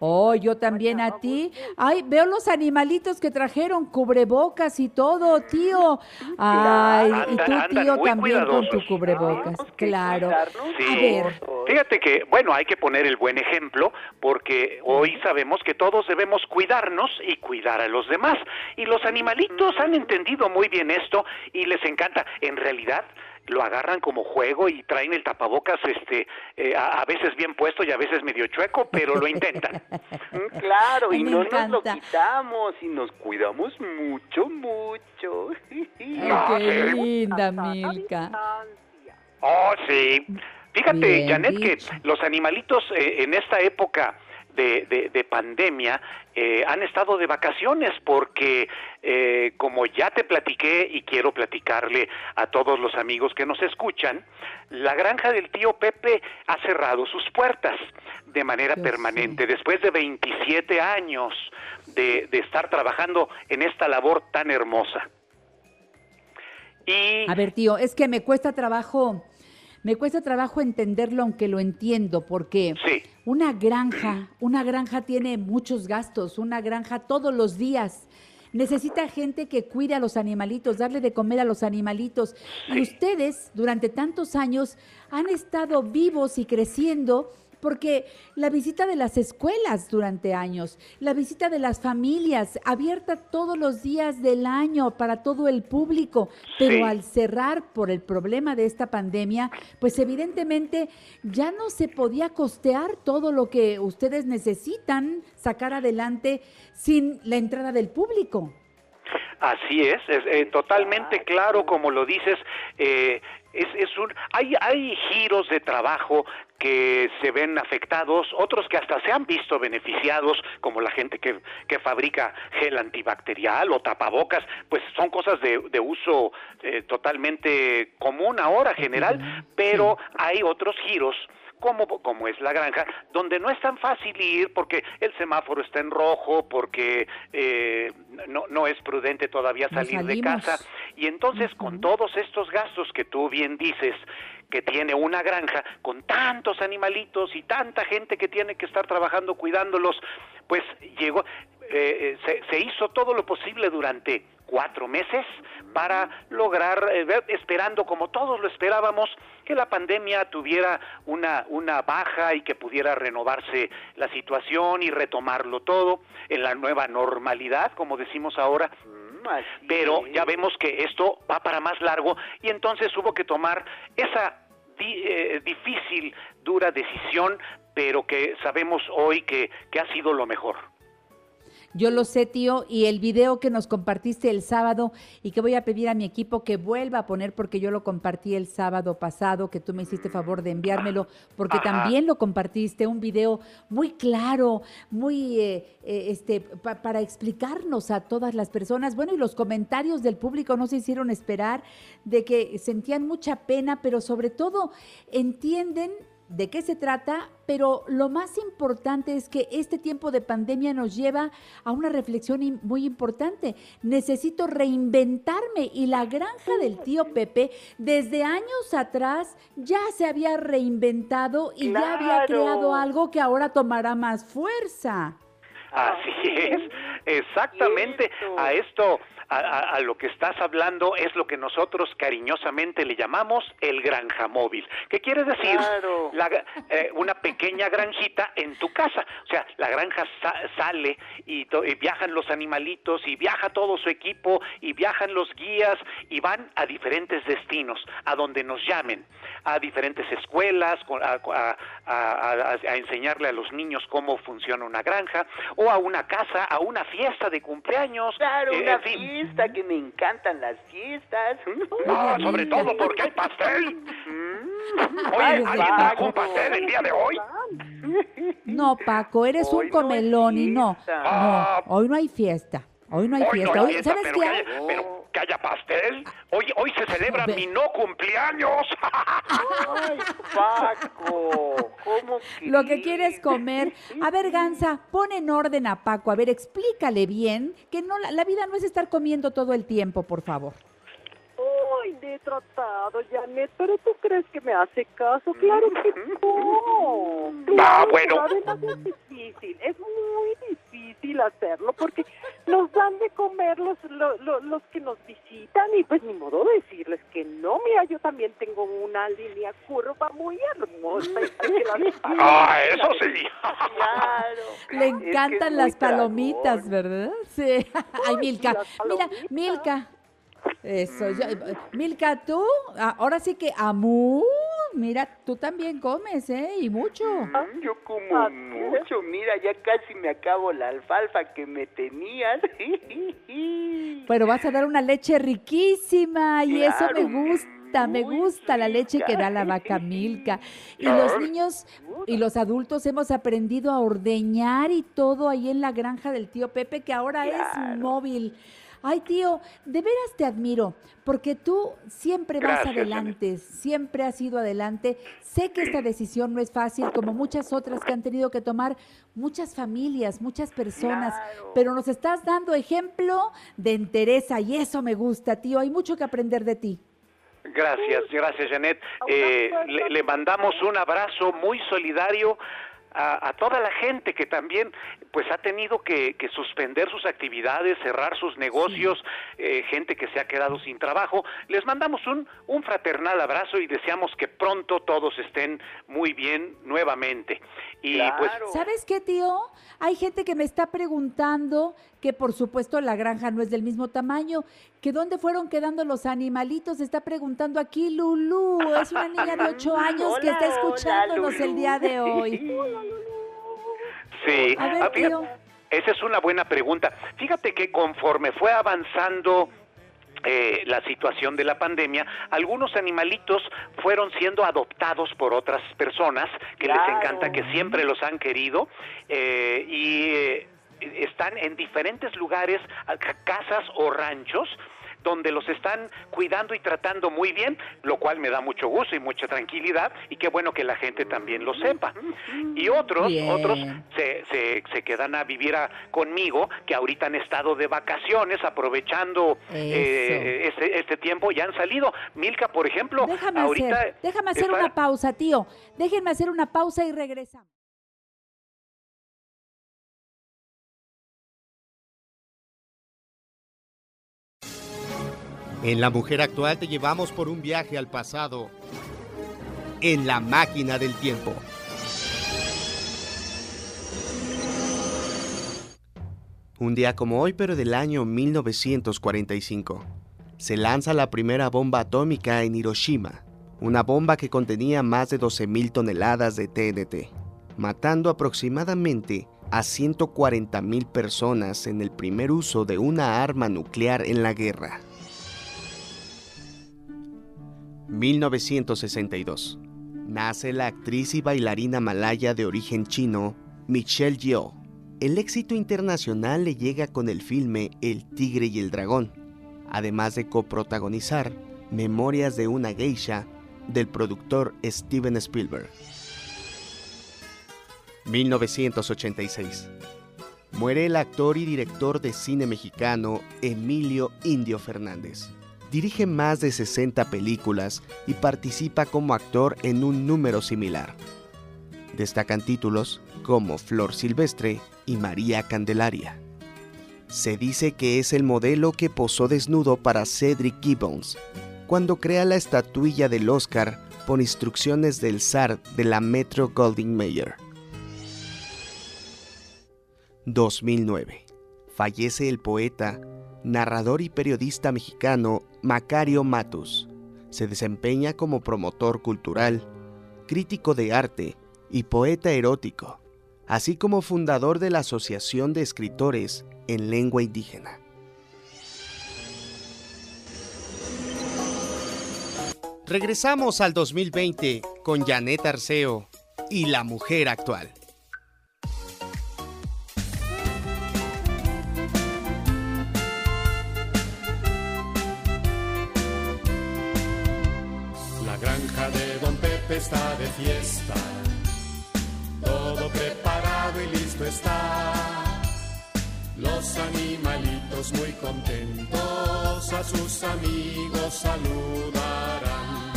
Oh, yo también a ti. Ay, veo los animalitos que trajeron, cubrebocas y todo, tío. Ay, y tú, tío, también con tu cubrebocas. Claro. A Sí. ver, Fíjate que, bueno, hay que poner el buen ejemplo porque hoy sabemos que todos debemos cuidarnos y cuidar a los demás. Y los animalitos han entendido muy bien esto y les encanta. En realidad lo agarran como juego y traen el tapabocas este eh, a, a veces bien puesto y a veces medio chueco, pero lo intentan. Mm, Claro, y Me no nos lo quitamos y nos cuidamos mucho, mucho. Ah, qué sí. linda, Milka. Oh, sí. Fíjate, Bien Janet, dicho. que los animalitos eh, en esta época de, de- de pandemia eh, han estado de vacaciones porque, eh, como ya te platiqué y quiero platicarle a todos los amigos que nos escuchan, la granja del tío Pepe ha cerrado sus puertas de manera Yo permanente después de 27 años de, de estar trabajando en esta labor tan hermosa. Y A ver, tío, es que me cuesta trabajo, me cuesta trabajo entenderlo, aunque lo entiendo, porque sí, una granja, una granja tiene muchos gastos, una granja todos los días. Necesita gente que cuide a los animalitos, darle de comer a los animalitos. Y ustedes, durante tantos años, han estado vivos y creciendo porque la visita de las escuelas durante años, la visita de las familias, abierta todos los días del año para todo el público, pero Sí. al cerrar por el problema de esta pandemia, pues evidentemente ya no se podía costear todo lo que ustedes necesitan sacar adelante sin la entrada del público. Así es, es eh, totalmente claro como lo dices. eh, es, es un, hay, hay giros de trabajo que se ven afectados, otros que hasta se han visto beneficiados, como la gente que, que fabrica gel antibacterial o tapabocas, pues son cosas de, de uso eh, totalmente común ahora, general, pero hay otros giros como, como es la granja, donde no es tan fácil ir porque el semáforo está en rojo, porque eh, no, no es prudente todavía salir de casa. Y entonces con todos estos gastos que tú bien dices, que tiene una granja, con tantos animalitos y tanta gente que tiene que estar trabajando cuidándolos, pues llegó, eh, eh, se, se hizo todo lo posible durante cuatro meses para lograr, eh, esperando como todos lo esperábamos, que la pandemia tuviera una, una baja y que pudiera renovarse la situación y retomarlo todo en la nueva normalidad, como decimos ahora. Pero ya vemos que esto va para más largo y entonces hubo que tomar esa di- eh, difícil, dura decisión, pero que sabemos hoy que, que ha sido lo mejor. Yo lo sé, tío, y el video que nos compartiste el sábado y que voy a pedir a mi equipo que vuelva a poner porque yo lo compartí el sábado pasado, que tú me hiciste favor de enviármelo, porque también lo compartiste, un video muy claro, muy, eh, eh, este, para explicarnos a todas las personas. Bueno, y los comentarios del público no se hicieron esperar, de que sentían mucha pena, pero sobre todo entienden de qué se trata, pero lo más importante es que este tiempo de pandemia nos lleva a una reflexión muy importante. Necesito reinventarme y la granja del tío Pepe desde años atrás ya se había reinventado y ya había creado algo que ahora tomará más fuerza. Así es, exactamente a esto a, lo que estás hablando es lo que nosotros cariñosamente le llamamos el granja móvil. ¿Qué quiere decir? Eh, una pequeña granjita en tu casa. O sea, la granja sale y, viajan los animalitos y viaja todo su equipo y viajan los guías y van a diferentes destinos, a donde nos llamen, a diferentes escuelas, a, a enseñarle a los niños cómo funciona una granja o a una casa, a una fiesta de cumpleaños. Claro, eh, una fiesta, que me encantan las fiestas. No, sobre todo porque hay pastel. Mm. Oye, ¿alguien trajo un pastel el día de hoy? No, Paco, eres un comelón y no. No, hoy no hay fiesta. Hoy no hay fiesta. Hoy, ¿Sabes qué? pero que haya pastel. Hoy, hoy se celebra mi no cumpleaños. Ay, Paco, ¿cómo que? Lo que quieres comer. A ver, Gansa, pon en orden a Paco. A ver, explícale bien que no la vida no es estar comiendo todo el tiempo, por favor. Ay, le he tratado, Janet, pero ¿tú crees que me hace caso? Claro que no. ah, bueno. Además es difícil, es muy difícil hacerlo porque nos dan de comer los, los, que nos visitan y pues ni modo decirles que no. Mira, yo también tengo una línea curva muy hermosa. ah, eso sí. Claro. Le encantan las palomitas, ¿verdad? Sí. Ay, Milka. Mira, Milka, eso, Milka, tú, ahora sí que amú, mira, tú también comes, ¿eh? Y mucho. Mm, yo como mucho, mira, ya casi me acabo la alfalfa que me tenías. Pero vas a dar una leche riquísima y eso me gusta me gusta la leche que da la vaca Milka. Y los niños y los adultos hemos aprendido a ordeñar y todo ahí en la granja del tío Pepe, que ahora es móvil. Ay, tío, de veras te admiro, porque tú siempre vas adelante, siempre has ido adelante. Sé que esta decisión no es fácil, como muchas otras que han tenido que tomar muchas familias, muchas personas, pero nos estás dando ejemplo de entereza y eso me gusta, tío. Hay mucho que aprender de ti. Gracias, gracias Janet. Eh, le, mandamos un abrazo muy solidario a, toda la gente que también pues ha tenido que, suspender sus actividades, cerrar sus negocios, eh, gente que se ha quedado sin trabajo. Les mandamos un, un fraternal abrazo y deseamos que pronto todos estén muy bien nuevamente. Y pues ¿Sabes qué, tío? Hay gente que me está preguntando que por supuesto la granja no es del mismo tamaño, que dónde fueron quedando los animalitos, está preguntando aquí Lulú, es una niña de ocho años que está escuchándonos el día de hoy. Sí, ah, esa es una buena pregunta. Fíjate que conforme fue avanzando eh, la situación de la pandemia, algunos animalitos fueron siendo adoptados por otras personas que les encanta, que siempre los han querido eh, y eh, están en diferentes lugares, casas o ranchos donde los están cuidando y tratando muy bien, lo cual me da mucho gusto y mucha tranquilidad y qué bueno que la gente también lo sepa. Y otros, otros se, se, quedan a vivir conmigo, que ahorita han estado de vacaciones aprovechando eh, este, este, tiempo y han salido. Milka, por ejemplo, déjame ahorita... Hacer, déjame hacer una pausa, tío. Déjenme hacer una pausa y regresamos. En La Mujer Actual te llevamos por un viaje al pasado en la máquina del tiempo. Un día como hoy, pero del año 1945, se lanza la primera bomba atómica en Hiroshima, una bomba que contenía más de 12.000 toneladas de TNT, matando aproximadamente a 140 mil personas en el primer uso de una arma nuclear en la guerra. 1962. Nace la actriz y bailarina malaya de origen chino, Michelle Yeoh. El éxito internacional le llega con el filme El Tigre y el Dragón, además de coprotagonizar Memorias de una Geisha del productor Steven Spielberg. 1986. Muere el actor y director de cine mexicano Emilio Indio Fernández. Dirige más de 60 películas y participa como actor en un número similar. Destacan títulos como Flor Silvestre y María Candelaria. Se dice que es el modelo que posó desnudo para Cedric Gibbons cuando crea la estatuilla del Oscar por instrucciones del zar de la Metro Goldwyn Mayer. 2009. Fallece el poeta, narrador y periodista mexicano Macario Matus. Se desempeña como promotor cultural, crítico de arte y poeta erótico, así como fundador de la Asociación de Escritores en Lengua Indígena. Regresamos al 2020 con Janet Arceo y la mujer actual. Está de fiesta. Todo preparado y listo está. Los animalitos muy contentos a sus amigos saludarán.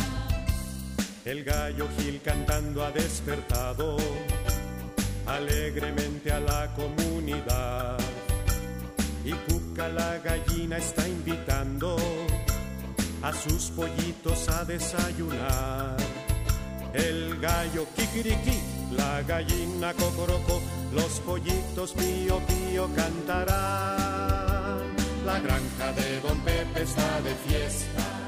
El gallo Gil cantando ha despertado alegremente a la comunidad. Y Cuca la gallina está invitando a sus pollitos a desayunar. El gallo kikiriki, la gallina cocorocó, los pollitos pío pío cantarán. La granja de Don Pepe está de fiesta.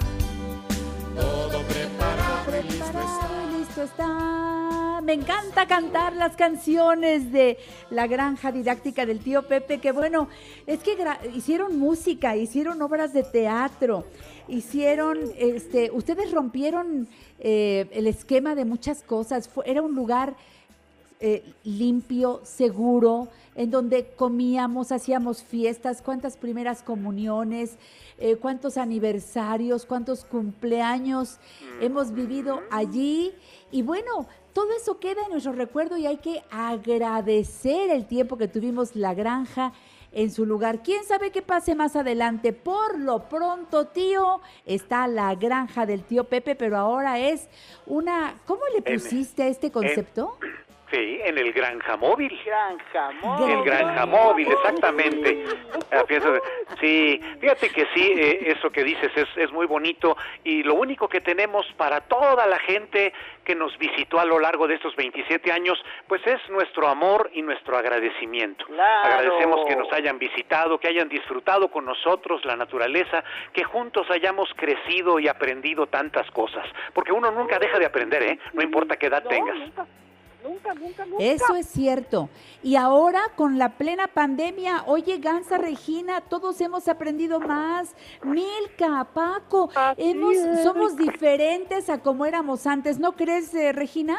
Todo preparado y listo está. listo está. Me encanta cantar las canciones de la granja didáctica del tío Pepe, que bueno, es que hicieron música, hicieron obras de teatro, hicieron, este, ustedes rompieron eh, el esquema de muchas cosas. era un lugar eh, limpio, seguro, en donde comíamos, hacíamos fiestas, cuántas primeras comuniones, eh, cuántos aniversarios, cuántos cumpleaños hemos vivido allí. Y bueno, todo eso queda en nuestro recuerdo y hay que agradecer el tiempo que tuvimos la granja en su lugar. ¿Quién sabe qué pase más adelante? Por lo pronto, tío, está la granja del tío Pepe, pero ahora es una... ¿Cómo le pusiste a este concepto? Sí, en el Granja Móvil. Granja Móvil. El Granja Móvil, exactamente. Ah, sí, fíjate que sí, eh, eso que dices es, es muy bonito y lo único que tenemos para toda la gente que nos visitó a lo largo de estos 27 años, pues es nuestro amor y nuestro agradecimiento. Agradecemos que nos hayan visitado, que hayan disfrutado con nosotros la naturaleza, que juntos hayamos crecido y aprendido tantas cosas, porque uno nunca deja de aprender, ¿eh? No importa qué edad tengas. Nunca, nunca, nunca. Eso es cierto. Y ahora con la plena pandemia, oye, Gansa Regina, todos hemos aprendido más. Milka, Paco, hemos, somos diferentes a como éramos antes, ¿no crees, eh, Regina?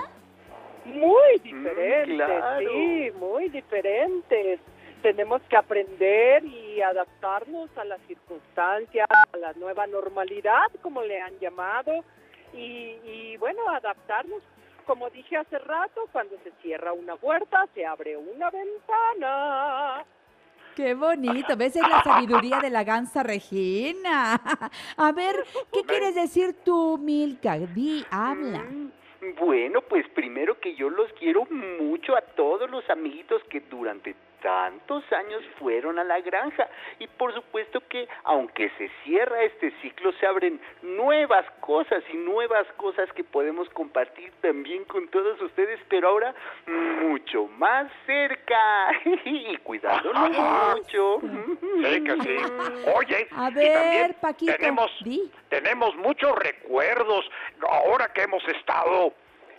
Muy diferentes, sí, muy diferentes. Tenemos que aprender y adaptarnos a las circunstancias, a la nueva normalidad, como le han llamado, y, y bueno, adaptarnos como dije hace rato, cuando se cierra una puerta, se abre una ventana. Qué bonito, ves es la sabiduría de la gansa Regina. A ver, ¿qué quieres decir tú, Milka? Di, habla. Mm, bueno, pues primero que yo los quiero mucho a todos los amiguitos que durante tantos años fueron a la granja. Y por supuesto que aunque se cierra este ciclo se abren nuevas cosas y nuevas cosas que podemos compartir también con todos ustedes pero ahora mucho más cerca. Y cuidándonos mucho. Sí que sí. Oye a ver Paquito tenemos tenemos muchos recuerdos ahora que hemos estado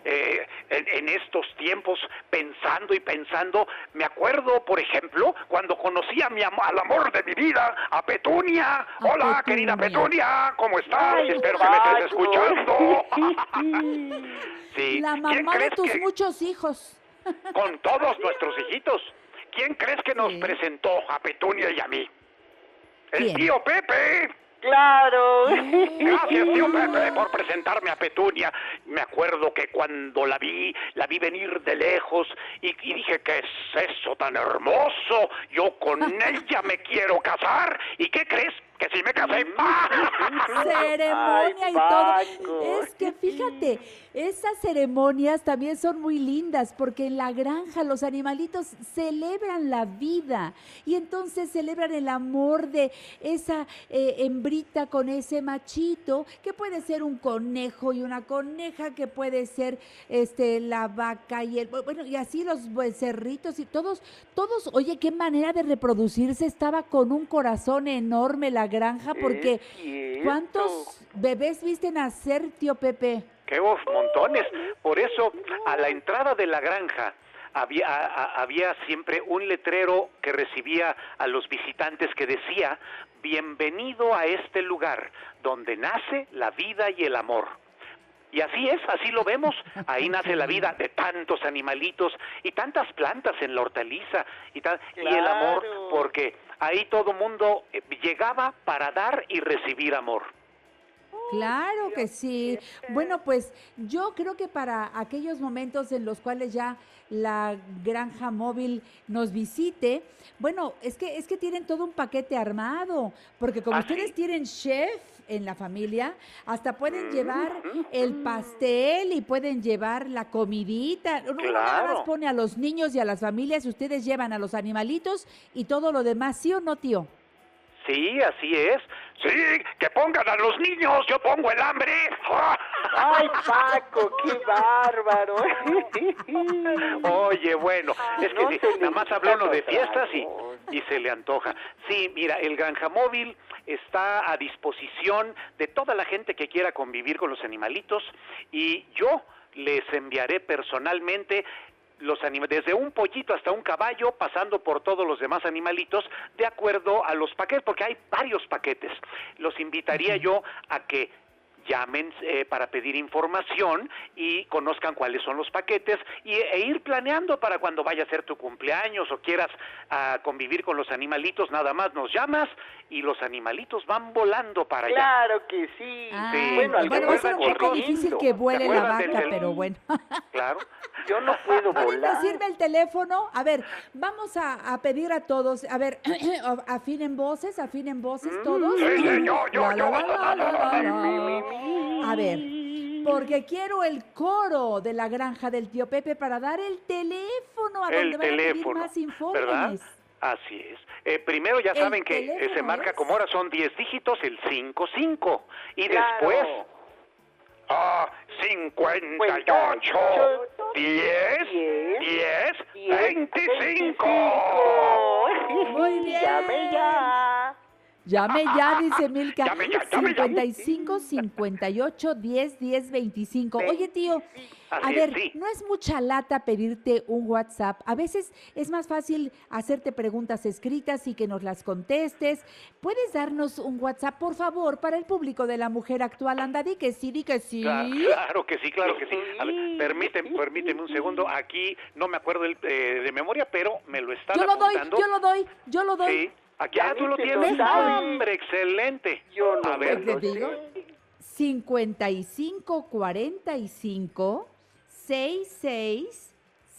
eh, en, estos tiempos pensando y pensando. Me acuerdo, por ejemplo, cuando conocí a mi al amor de mi vida, a Petunia. Hola, querida Petunia, ¿cómo estás? Espero que me estés escuchando. sí. La mamá de tus muchos hijos. Con todos nuestros hijitos. ¿Quién crees que nos presentó a Petunia y a mí? El tío Pepe. Claro. Gracias, tío Pepe, por presentarme a Petunia. Me acuerdo que cuando la vi, la vi venir de lejos y, y dije, ¿qué es eso tan hermoso? Yo con ella me quiero casar. ¿Y qué crees? que si me casé. Ceremonia y todo. Es que fíjate, esas ceremonias también son muy lindas porque en la granja los animalitos celebran la vida y entonces celebran el amor de esa eh, hembrita con ese machito que puede ser un conejo y una coneja que puede ser este la vaca y el bueno y así los becerritos y todos todos oye qué manera de reproducirse estaba con un corazón enorme la granja porque ¿cuántos bebés viste nacer, tío Pepe? ¡Qué montones! Por eso, a la entrada de la granja había, había siempre un letrero que recibía a los visitantes que decía, bienvenido a este lugar, donde nace la vida y el amor. Y así es, así lo vemos. Ahí nace la vida de tantos animalitos y tantas plantas en la hortaliza y, tal, y el amor, porque ahí todo mundo eh, llegaba para dar y recibir amor. Claro que sí. Bueno, pues yo creo que para aquellos momentos en los cuales ya la granja móvil nos visite, bueno, es que es que tienen todo un paquete armado, porque como ¿Ah, ustedes tienen chef en la familia, hasta pueden llevar el pastel y pueden llevar la comidita. Uno nada más pone a los niños y a las familias, ustedes llevan a los animalitos y todo lo demás, ¿sí o no, tío? Sí, así es. Sí, que pongan a los niños, yo pongo el hambre. Ay, Paco, qué bárbaro. Oye, bueno, es que nada más habló uno de fiestas y, y se le antoja. Sí, mira, el Granja Móvil está a disposición de toda la gente que quiera convivir con los animalitos y yo les enviaré personalmente los desde un pollito hasta un caballo, pasando por todos los demás animalitos, de acuerdo a los paquetes, porque hay varios paquetes. Los invitaría yo a que llamen eh, para pedir información y conozcan cuáles son los paquetes y, e ir planeando para cuando vaya a ser tu cumpleaños o quieras ah, convivir con los animalitos, nada más nos llamas y los animalitos van volando para allá. Claro que sí. Bueno, va a ser un poco difícil que vuele la vaca, pero bueno. Claro. Yo no puedo volar. sirve el teléfono? A ver, vamos a, pedir a todos, a ver, afinen voces, afinen voces mm, todos. yo, yo, yo. A ver, porque quiero el coro de la granja del tío Pepe para dar el teléfono a donde van a pedir más informes. Así es. Eh, primero ya saben que eh, se marca como ahora son 10 dígitos el 55 y después Ah, 58, 10, 10, 25. Muy bien. Llame ya. Llame ya, dice Milka. Llame ya, llame 55 58 10 10 25. Oye, tío, a ver, no es mucha lata pedirte un WhatsApp. A veces es más fácil hacerte preguntas escritas y que nos las contestes. ¿Puedes darnos un WhatsApp, por favor, para el público de la mujer actual? Anda, di que sí, di que sí. Claro, que sí, claro que sí. A ver, permíteme, permíteme un segundo. Aquí no me acuerdo eh, de memoria, pero me lo están Yo lo doy, yo lo doy, yo lo doy. Sí. Aquí ya tú lo tienes. Hombre, excelente. Yo no A ver, te digo. 55 45 66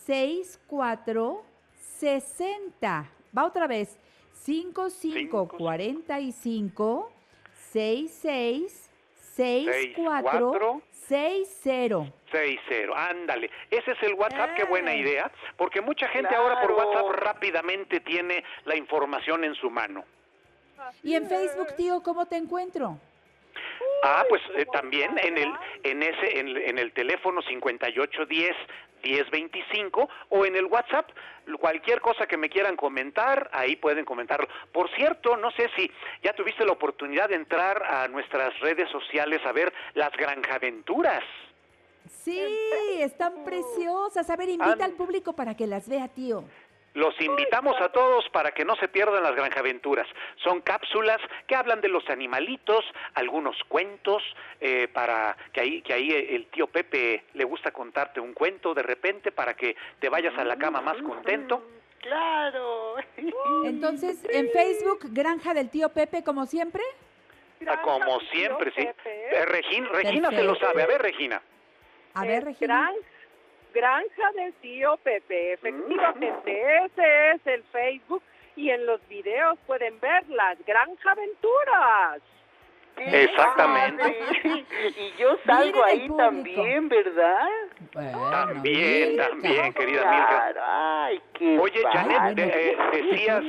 64 60. Va otra vez. 55 45 66 64 60. 60, ándale. Ese es el WhatsApp, qué buena eh. idea, porque mucha gente ahora por WhatsApp rápidamente tiene la información en su mano. ¿Y en Facebook, tío, cómo te encuentro? Ah, pues eh, también en el en ese en, en el teléfono 5810 1025 o en el WhatsApp, cualquier cosa que me quieran comentar, ahí pueden comentarlo. Por cierto, no sé si ya tuviste la oportunidad de entrar a nuestras redes sociales a ver las granjaventuras. Sí, están preciosas. A ver, invita al público para que las vea, tío. Los invitamos a todos para que no se pierdan las granjaventuras. Son cápsulas que hablan de los animalitos, algunos cuentos, eh, para que ahí, que ahí el tío Pepe le gusta contarte un cuento de repente para que te vayas a la cama más contento. Claro. Entonces, en Facebook, Granja del tío Pepe, como siempre. Ah, como siempre, sí. Eh, Regina se lo sabe. A ver, Regina. A ver, Regina. Granja del tío Pepe. Efectivamente, ese es el Facebook y en los videos pueden ver las Granja Aventuras. Exactamente. y yo salgo ahí también, ¿verdad? también, también, querida Milka. Oye, Janet, eh, decías,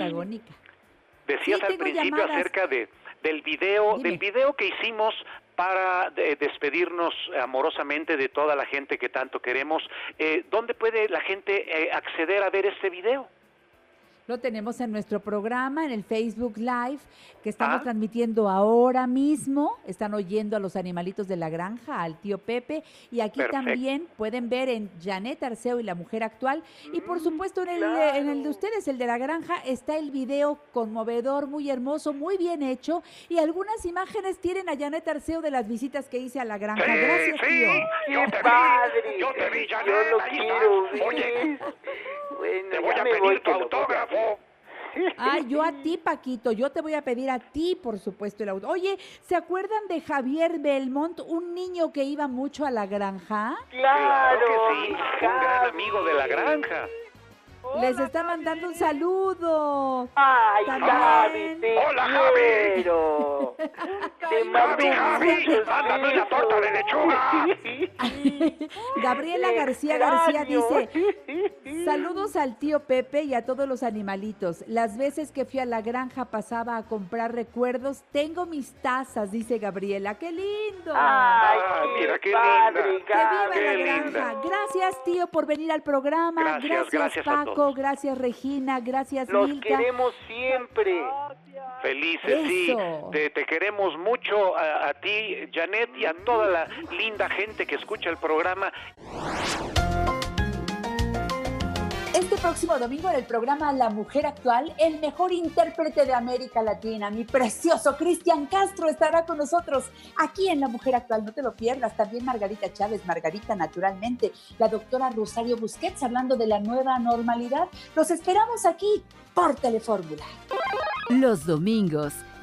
decías al principio acerca de del video, del video que hicimos para despedirnos amorosamente de toda la gente que tanto queremos. Eh, ¿Dónde puede la gente eh, acceder a ver este video? Lo tenemos en nuestro programa, en el Facebook Live, que estamos ah. transmitiendo ahora mismo. Están oyendo a los animalitos de la granja, al tío Pepe. Y aquí también pueden ver en Janet Arceo y la mujer actual. Y por mm, supuesto en el, en el de ustedes, el de la granja, está el video conmovedor, muy hermoso, muy bien hecho. Y algunas imágenes tienen a Janet Arceo de las visitas que hice a la granja. Gracias, tío. Yo te vi, yo te vi, Janet. Yo lo quiero Oye, te voy a pedir tu autógrafo. Ah, yo a ti, Paquito, yo te voy a pedir a ti, por supuesto, el autógrafo. Oye, ¿se acuerdan de Javier Belmont, un niño que iba mucho a la granja? Claro, que sí, un gran amigo de la granja. Les está mandando un saludo. Ay, Javi, te Hola, Javi. te mando Javi, Javi, una torta de lechuga. Gabriela García García dice, saludos al tío Pepe y a todos los animalitos. Las veces que fui a la granja pasaba a comprar recuerdos. Tengo mis tazas, dice Gabriela. ¡Qué lindo! Ay, ah, mira qué padre, linda. ¡Que viva la granja! Gracias, tío, por venir al programa. Gracias, Gracias, gracias a Paco. Gracias, Regina. Gracias, Los Milka. queremos siempre. Felices, sí. Te, te queremos mucho a, a ti, Janet, y a toda la linda gente que escucha el programa. Este próximo domingo en el programa La Mujer Actual, el mejor intérprete de América Latina, mi precioso Cristian Castro, estará con nosotros aquí en La Mujer Actual. No te lo pierdas. También Margarita Chávez, Margarita naturalmente, la doctora Rosario Busquets hablando de la nueva normalidad. Los esperamos aquí por Telefórmula. Los domingos,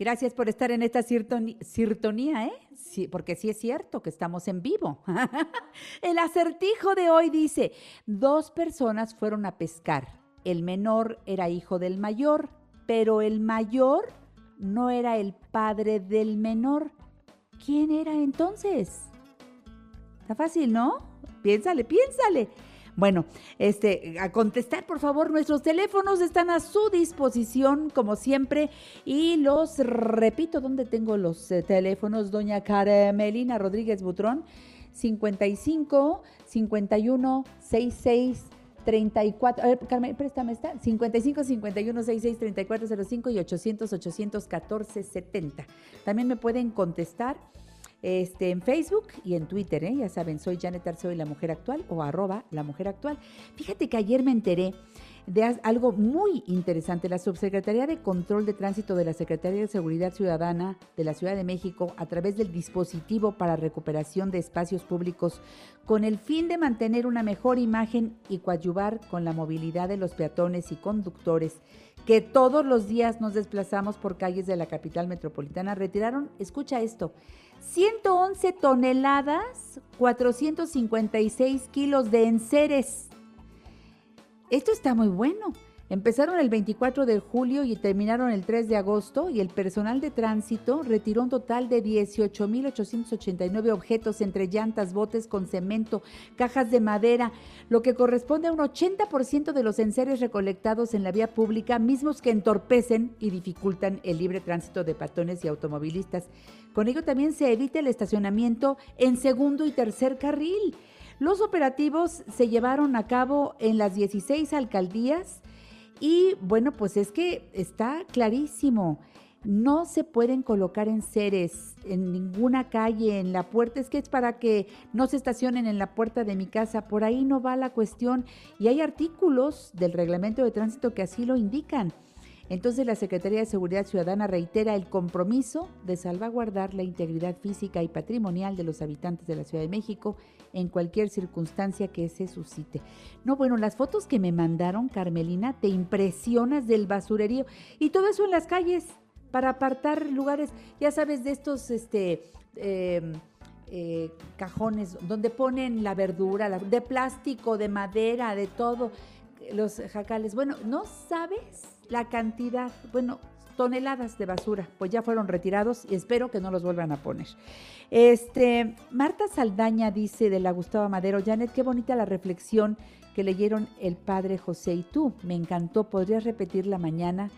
Gracias por estar en esta cirtonía, ¿eh? Sí, porque sí es cierto que estamos en vivo. El acertijo de hoy dice, dos personas fueron a pescar. El menor era hijo del mayor, pero el mayor no era el padre del menor. ¿Quién era entonces? Está fácil, ¿no? Piénsale, piénsale. Bueno, este, a contestar, por favor, nuestros teléfonos están a su disposición, como siempre, y los repito, ¿dónde tengo los eh, teléfonos? Doña Carmelina Rodríguez Butrón, 55 51 66 34, a ver, Carmen, préstame esta, 55 51 66 34 05 y 800 814 70. También me pueden contestar este, en Facebook y en Twitter, ¿eh? ya saben, soy Janet Arceo y la mujer actual o arroba la mujer actual. Fíjate que ayer me enteré de algo muy interesante. La Subsecretaría de Control de Tránsito de la Secretaría de Seguridad Ciudadana de la Ciudad de México, a través del dispositivo para recuperación de espacios públicos, con el fin de mantener una mejor imagen y coadyuvar con la movilidad de los peatones y conductores que todos los días nos desplazamos por calles de la capital metropolitana, retiraron, escucha esto, 111 toneladas, 456 kilos de enseres. Esto está muy bueno. Empezaron el 24 de julio y terminaron el 3 de agosto y el personal de tránsito retiró un total de 18.889 objetos entre llantas, botes con cemento, cajas de madera, lo que corresponde a un 80% de los enseres recolectados en la vía pública, mismos que entorpecen y dificultan el libre tránsito de patrones y automovilistas. Con ello también se evita el estacionamiento en segundo y tercer carril. Los operativos se llevaron a cabo en las 16 alcaldías y bueno, pues es que está clarísimo. No se pueden colocar en seres en ninguna calle, en la puerta. Es que es para que no se estacionen en la puerta de mi casa. Por ahí no va la cuestión. Y hay artículos del reglamento de tránsito que así lo indican. Entonces la Secretaría de Seguridad Ciudadana reitera el compromiso de salvaguardar la integridad física y patrimonial de los habitantes de la Ciudad de México en cualquier circunstancia que se suscite. No, bueno, las fotos que me mandaron, Carmelina, te impresionas del basurerío y todo eso en las calles para apartar lugares, ya sabes, de estos, este... Em, eh, cajones donde ponen la verdura, de plástico, de madera, de todo, los jacales. Bueno, no sabes la cantidad, bueno, toneladas de basura, pues ya fueron retirados y espero que no los vuelvan a poner. Este, Marta Saldaña dice de la Gustavo Madero, Janet, qué bonita la reflexión que leyeron el padre José y tú. Me encantó, podrías repetirla mañana.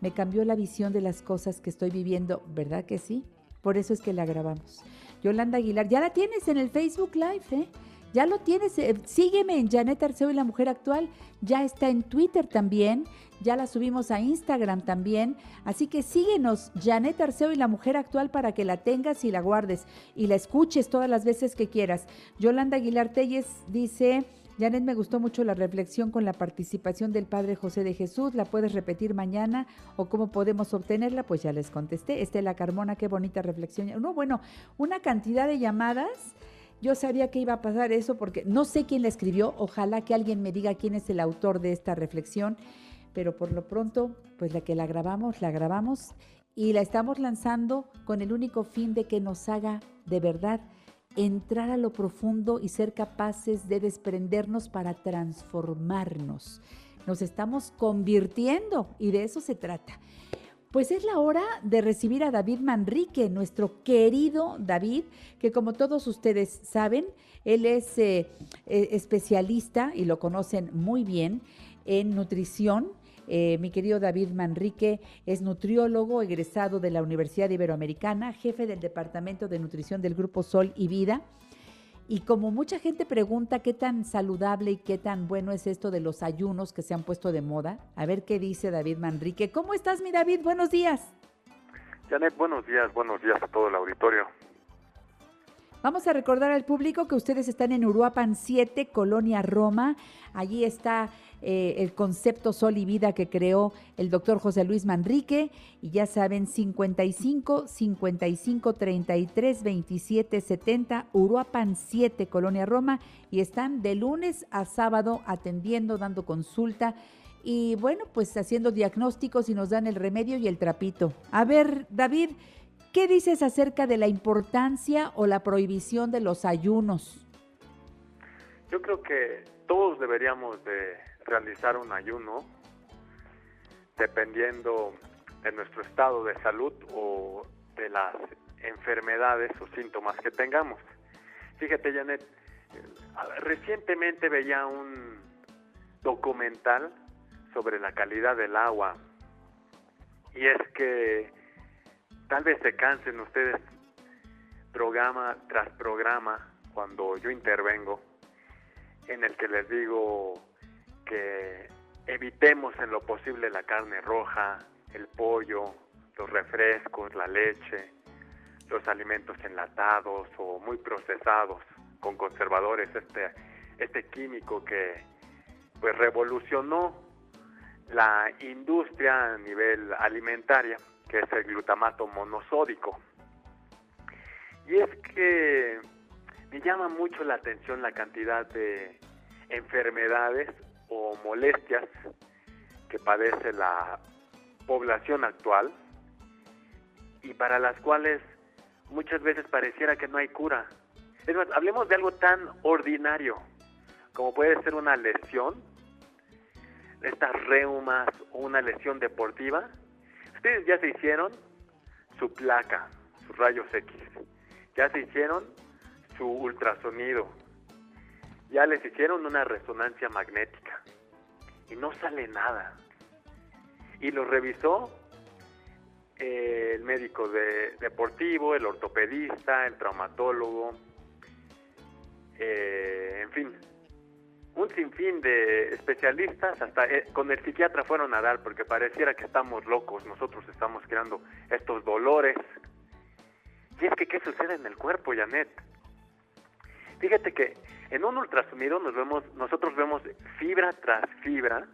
Me cambió la visión de las cosas que estoy viviendo, ¿verdad que sí? Por eso es que la grabamos. Yolanda Aguilar, ya la tienes en el Facebook Live, ¿eh? Ya lo tienes, eh, sígueme en Janet Arceo y la Mujer Actual, ya está en Twitter también, ya la subimos a Instagram también, así que síguenos, Janet Arceo y la Mujer Actual para que la tengas y la guardes y la escuches todas las veces que quieras. Yolanda Aguilar Telles dice... Janet, me gustó mucho la reflexión con la participación del Padre José de Jesús. ¿La puedes repetir mañana o cómo podemos obtenerla? Pues ya les contesté. Estela Carmona, qué bonita reflexión. No, bueno, una cantidad de llamadas yo sabía que iba a pasar eso porque no sé quién la escribió, ojalá que alguien me diga quién es el autor de esta reflexión, pero por lo pronto, pues la que la grabamos, la grabamos y la estamos lanzando con el único fin de que nos haga de verdad entrar a lo profundo y ser capaces de desprendernos para transformarnos. Nos estamos convirtiendo y de eso se trata. Pues es la hora de recibir a David Manrique, nuestro querido David, que como todos ustedes saben, él es eh, eh, especialista y lo conocen muy bien en nutrición. Eh, mi querido David Manrique es nutriólogo egresado de la Universidad Iberoamericana, jefe del Departamento de Nutrición del Grupo Sol y Vida y como mucha gente pregunta qué tan saludable y qué tan bueno es esto de los ayunos que se han puesto de moda, a ver qué dice David Manrique. ¿Cómo estás, mi David? Buenos días. Janet, buenos días, buenos días a todo el auditorio. Vamos a recordar al público que ustedes están en Uruapan 7, Colonia Roma. Allí está eh, el concepto Sol y Vida que creó el doctor José Luis Manrique. Y ya saben, 55 55 33 27 70, Uruapan 7, Colonia Roma. Y están de lunes a sábado atendiendo, dando consulta. Y bueno, pues haciendo diagnósticos y nos dan el remedio y el trapito. A ver, David, ¿qué dices acerca de la importancia o la prohibición de los ayunos? Yo creo que todos deberíamos de realizar un ayuno dependiendo de nuestro estado de salud o de las enfermedades o síntomas que tengamos. Fíjate, Janet, recientemente veía un documental sobre la calidad del agua y es que tal vez se cansen ustedes programa tras programa cuando yo intervengo en el que les digo que evitemos en lo posible la carne roja, el pollo, los refrescos, la leche, los alimentos enlatados o muy procesados con conservadores, este, este químico que pues revolucionó la industria a nivel alimentaria, que es el glutamato monosódico. Y es que me llama mucho la atención la cantidad de enfermedades o molestias que padece la población actual y para las cuales muchas veces pareciera que no hay cura. Es más, hablemos de algo tan ordinario como puede ser una lesión. estas reumas o una lesión deportiva, ustedes ya se hicieron su placa, sus rayos X, ya se hicieron su ultrasonido, ya les hicieron una resonancia magnética. Y no sale nada. Y lo revisó eh, el médico de, deportivo, el ortopedista, el traumatólogo, eh, en fin, un sinfín de especialistas, hasta eh, con el psiquiatra fueron a dar, porque pareciera que estamos locos, nosotros estamos creando estos dolores. Y es que, ¿qué sucede en el cuerpo, Janet? Fíjate que en un ultrasonido nos vemos, nosotros vemos fibra tras fibra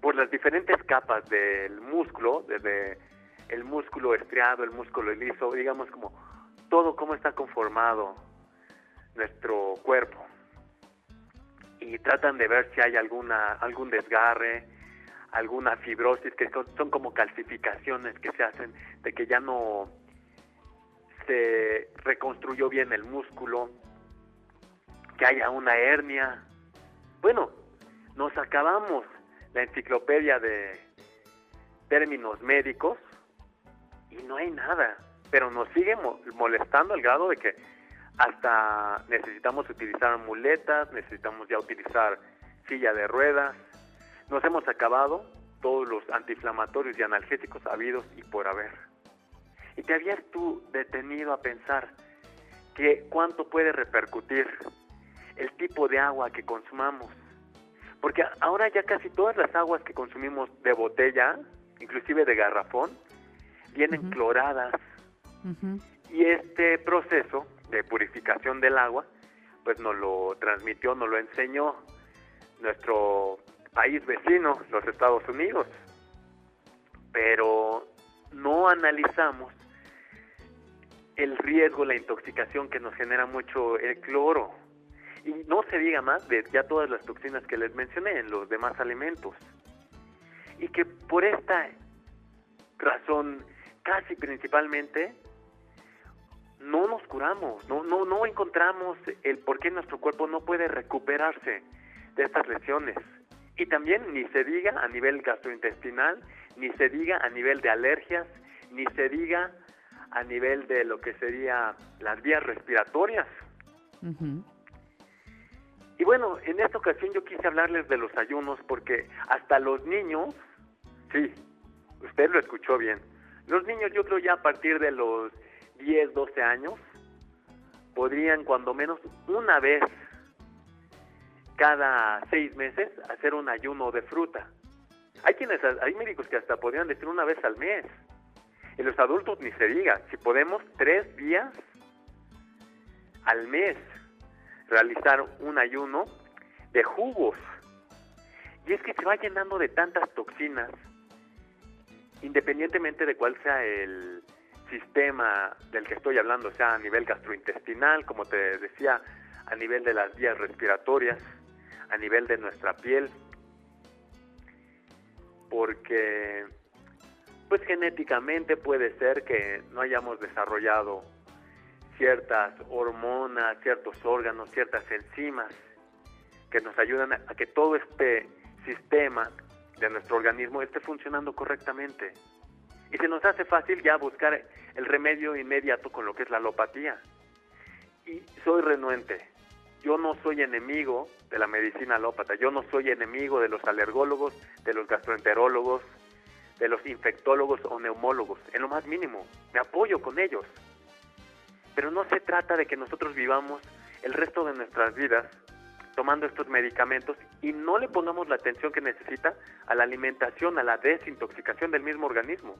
por las diferentes capas del músculo, desde el músculo estriado, el músculo liso, digamos como todo cómo está conformado nuestro cuerpo y tratan de ver si hay alguna algún desgarre, alguna fibrosis que son, como calcificaciones que se hacen de que ya no se reconstruyó bien el músculo, que haya una hernia. Bueno, nos acabamos la enciclopedia de términos médicos y no hay nada, pero nos sigue molestando al grado de que hasta necesitamos utilizar muletas, necesitamos ya utilizar silla de ruedas. Nos hemos acabado todos los antiinflamatorios y analgésicos habidos y por haber. ¿Y te habías tú detenido a pensar que cuánto puede repercutir el tipo de agua que consumamos? Porque ahora ya casi todas las aguas que consumimos de botella, inclusive de garrafón, vienen cloradas. Y este proceso de purificación del agua, pues nos lo transmitió, nos lo enseñó nuestro país vecino, los Estados Unidos. Pero no analizamos el riesgo, la intoxicación que nos genera mucho el cloro. Y no se diga más de ya todas las toxinas que les mencioné en los demás alimentos. Y que por esta razón, casi principalmente, no nos curamos, no, no, no encontramos el por qué nuestro cuerpo no puede recuperarse de estas lesiones. Y también ni se diga a nivel gastrointestinal, ni se diga a nivel de alergias, ni se diga a nivel de lo que sería las vías respiratorias. Y bueno, en esta ocasión yo quise hablarles de los ayunos porque hasta los niños, sí, usted lo escuchó bien, los niños yo creo ya a partir de los 10, 12 años, podrían cuando menos una vez cada seis meses hacer un ayuno de fruta. Hay quienes, hay médicos que hasta podrían decir una vez al mes. En los adultos ni se diga, si podemos tres días al mes realizar un ayuno de jugos. Y es que se va llenando de tantas toxinas, independientemente de cuál sea el, sistema del que estoy hablando, sea a nivel gastrointestinal, como te decía, a nivel de las vías respiratorias, a nivel de nuestra piel, porque pues genéticamente puede ser que no hayamos desarrollado ciertas hormonas, ciertos órganos, ciertas enzimas que nos ayudan a que todo este sistema de nuestro organismo esté funcionando correctamente. Y se nos hace fácil ya buscar el remedio inmediato con lo que es la alopatía. Y soy renuente. Yo no soy enemigo de la medicina alópata. Yo no soy enemigo de los alergólogos, de los gastroenterólogos, de los infectólogos o neumólogos. En lo más mínimo. Me apoyo con ellos. Pero no se trata de que nosotros vivamos el resto de nuestras vidas tomando estos medicamentos y no le pongamos la atención que necesita a la alimentación, a la desintoxicación del mismo organismo.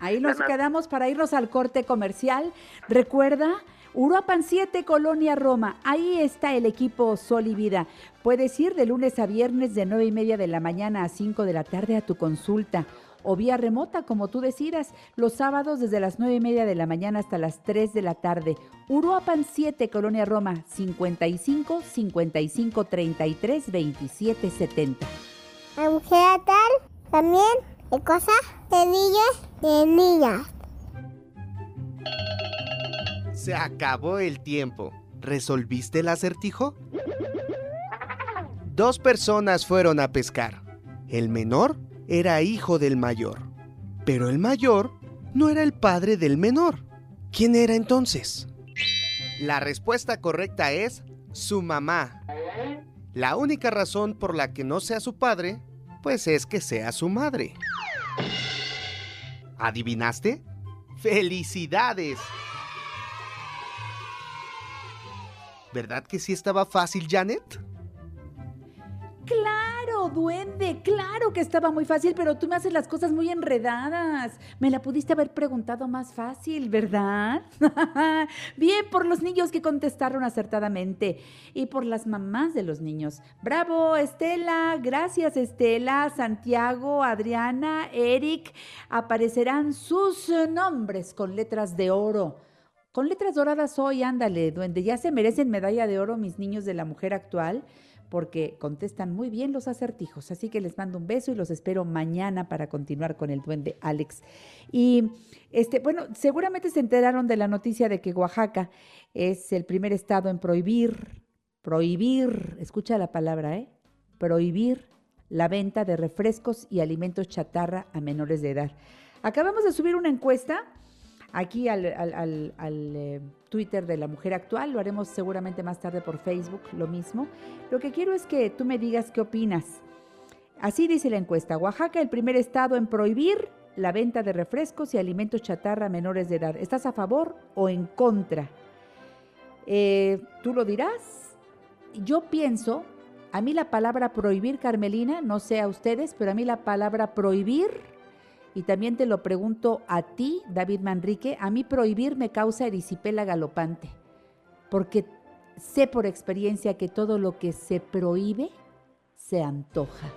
Ahí nos quedamos para irnos al corte comercial. Recuerda, Uruapan 7, Colonia Roma. Ahí está el equipo Sol y Vida. Puedes ir de lunes a viernes de 9 y media de la mañana a 5 de la tarde a tu consulta o vía remota, como tú decidas, los sábados desde las 9 y media de la mañana hasta las 3 de la tarde. Uruapan 7, Colonia Roma, 55 55 33 27 70. La mujer tal también de cosas de niños de niñas. Se acabó el tiempo. ¿Resolviste el acertijo? Dos personas fueron a pescar. El menor era hijo del mayor, pero el mayor no era el padre del menor. ¿Quién era entonces? La respuesta correcta es su mamá. La única razón por la que no sea su padre, pues es que sea su madre. ¿Adivinaste? ¡Felicidades! ¿Verdad que sí estaba fácil, Janet? Claro, duende, claro que estaba muy fácil, pero tú me haces las cosas muy enredadas. Me la pudiste haber preguntado más fácil, ¿verdad? Bien por los niños que contestaron acertadamente y por las mamás de los niños. Bravo, Estela, gracias Estela, Santiago, Adriana, Eric. Aparecerán sus nombres con letras de oro. Con letras doradas hoy, ándale, duende, ya se merecen medalla de oro mis niños de la mujer actual porque contestan muy bien los acertijos. Así que les mando un beso y los espero mañana para continuar con el duende Alex. Y este, bueno, seguramente se enteraron de la noticia de que Oaxaca es el primer estado en prohibir, prohibir, escucha la palabra, ¿eh? Prohibir la venta de refrescos y alimentos chatarra a menores de edad. Acabamos de subir una encuesta aquí al, eh, Twitter de la Mujer Actual, lo haremos seguramente más tarde por Facebook, lo mismo. Lo que quiero es que tú me digas qué opinas. Así dice la encuesta, Oaxaca el primer estado en prohibir la venta de refrescos y alimentos chatarra a menores de edad. ¿Estás a favor o en contra? Eh, tú lo dirás. Yo pienso, a mí la palabra prohibir, Carmelina, no sé a ustedes, pero a mí la palabra prohibir y también te lo pregunto a ti, David Manrique, a mí prohibir me causa erisipela galopante, porque sé por experiencia que todo lo que se prohíbe se antoja.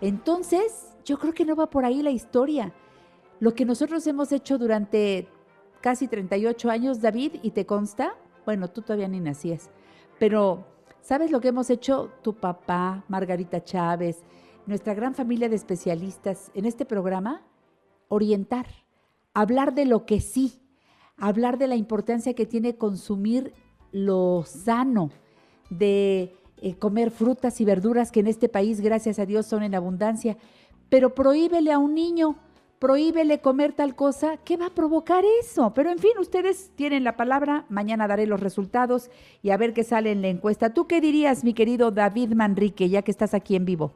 Entonces, yo creo que no va por ahí la historia. Lo que nosotros hemos hecho durante casi 38 años, David, y te consta, bueno, tú todavía ni nacías, pero ¿sabes lo que hemos hecho tu papá, Margarita Chávez, nuestra gran familia de especialistas en este programa? Orientar, hablar de lo que sí, hablar de la importancia que tiene consumir lo sano, de eh, comer frutas y verduras que en este país, gracias a Dios, son en abundancia. Pero prohíbele a un niño, prohíbele comer tal cosa, ¿qué va a provocar eso? Pero en fin, ustedes tienen la palabra, mañana daré los resultados y a ver qué sale en la encuesta. ¿Tú qué dirías, mi querido David Manrique, ya que estás aquí en vivo?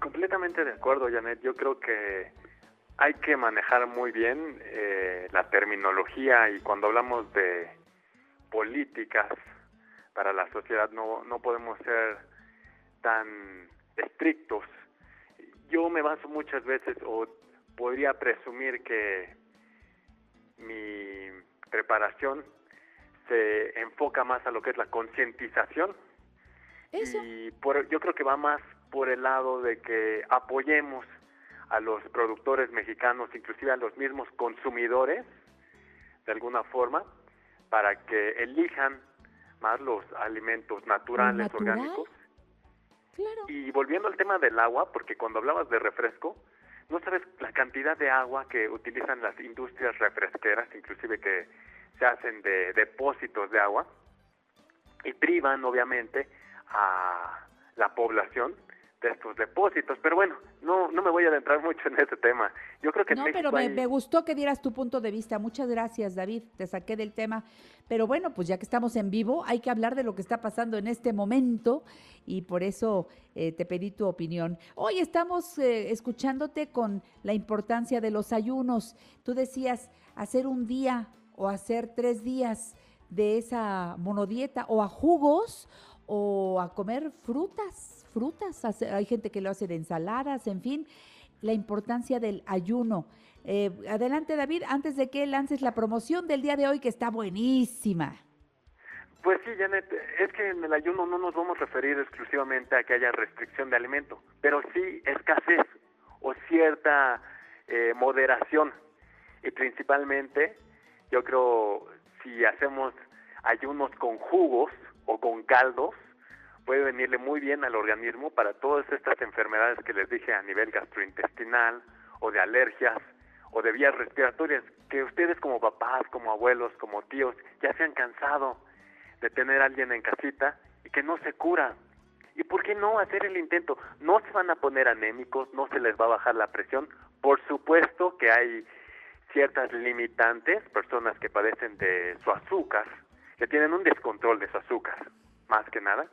Completamente de acuerdo, Janet. Yo creo que hay que manejar muy bien eh, la terminología y cuando hablamos de políticas para la sociedad no, no podemos ser tan estrictos. Yo me baso muchas veces o podría presumir que mi preparación se enfoca más a lo que es la concientización y por, yo creo que va más por el lado de que apoyemos a los productores mexicanos, inclusive a los mismos consumidores, de alguna forma, para que elijan más los alimentos naturales, orgánicos. Y volviendo al tema del agua, porque cuando hablabas de refresco, no sabes la cantidad de agua que utilizan las industrias refresqueras, inclusive que se hacen de depósitos de agua, y privan obviamente a la población de estos depósitos. Pero bueno, no, no me voy a adentrar mucho en ese tema. Yo creo que no, pero me, gustó que dieras tu punto de vista. Muchas gracias, David. Te saqué del tema. Pero bueno, pues ya que estamos en vivo, hay que hablar de lo que está pasando en este momento y por eso eh, te pedí tu opinión. Hoy estamos eh, escuchándote con la importancia de los ayunos. Tú decías hacer un día o hacer tres días de esa monodieta o a jugos o a comer frutas frutas, hay gente que lo hace de ensaladas, en fin, la importancia del ayuno. Eh, adelante David, antes de que lances la promoción del día de hoy que está buenísima. Pues sí, Janet, es que en el ayuno no nos vamos a referir exclusivamente a que haya restricción de alimento, pero sí escasez o cierta eh, moderación. Y principalmente, yo creo, si hacemos ayunos con jugos o con caldos, puede venirle muy bien al organismo para todas estas enfermedades que les dije a nivel gastrointestinal o de alergias o de vías respiratorias, que ustedes como papás, como abuelos, como tíos, ya se han cansado de tener a alguien en casita y que no se cura. ¿Y por qué no hacer el intento? No se van a poner anémicos, no se les va a bajar la presión. Por supuesto que hay ciertas limitantes, personas que padecen de su azúcar, que tienen un descontrol de su azúcar, más que nada,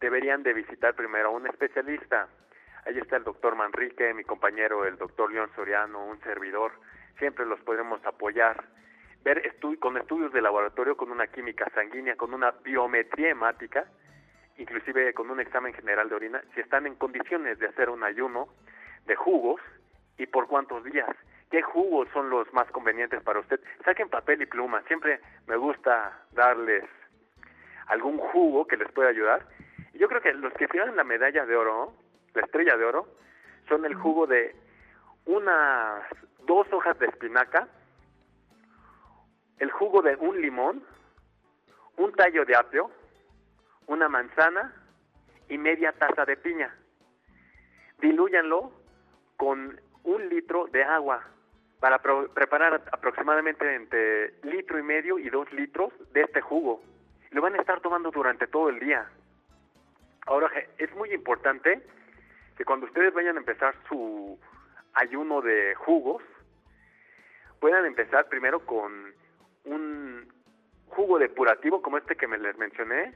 deberían de visitar primero a un especialista. Ahí está el doctor Manrique, mi compañero, el doctor León Soriano, un servidor. Siempre los podemos apoyar. Ver con estudios de laboratorio, con una química sanguínea, con una biometría hemática, inclusive con un examen general de orina, si están en condiciones de hacer un ayuno de jugos y por cuántos días. ¿Qué jugos son los más convenientes para usted? Saquen papel y pluma. Siempre me gusta darles algún jugo que les pueda ayudar. Yo creo que los que tienen la medalla de oro, la estrella de oro, son el jugo de unas dos hojas de espinaca, el jugo de un limón, un tallo de apio, una manzana y media taza de piña. Dilúyanlo con un litro de agua para preparar aproximadamente entre litro y medio y dos litros de este jugo. Lo van a estar tomando durante todo el día. Ahora, es muy importante que cuando ustedes vayan a empezar su ayuno de jugos, puedan empezar primero con un jugo depurativo como este que me les mencioné,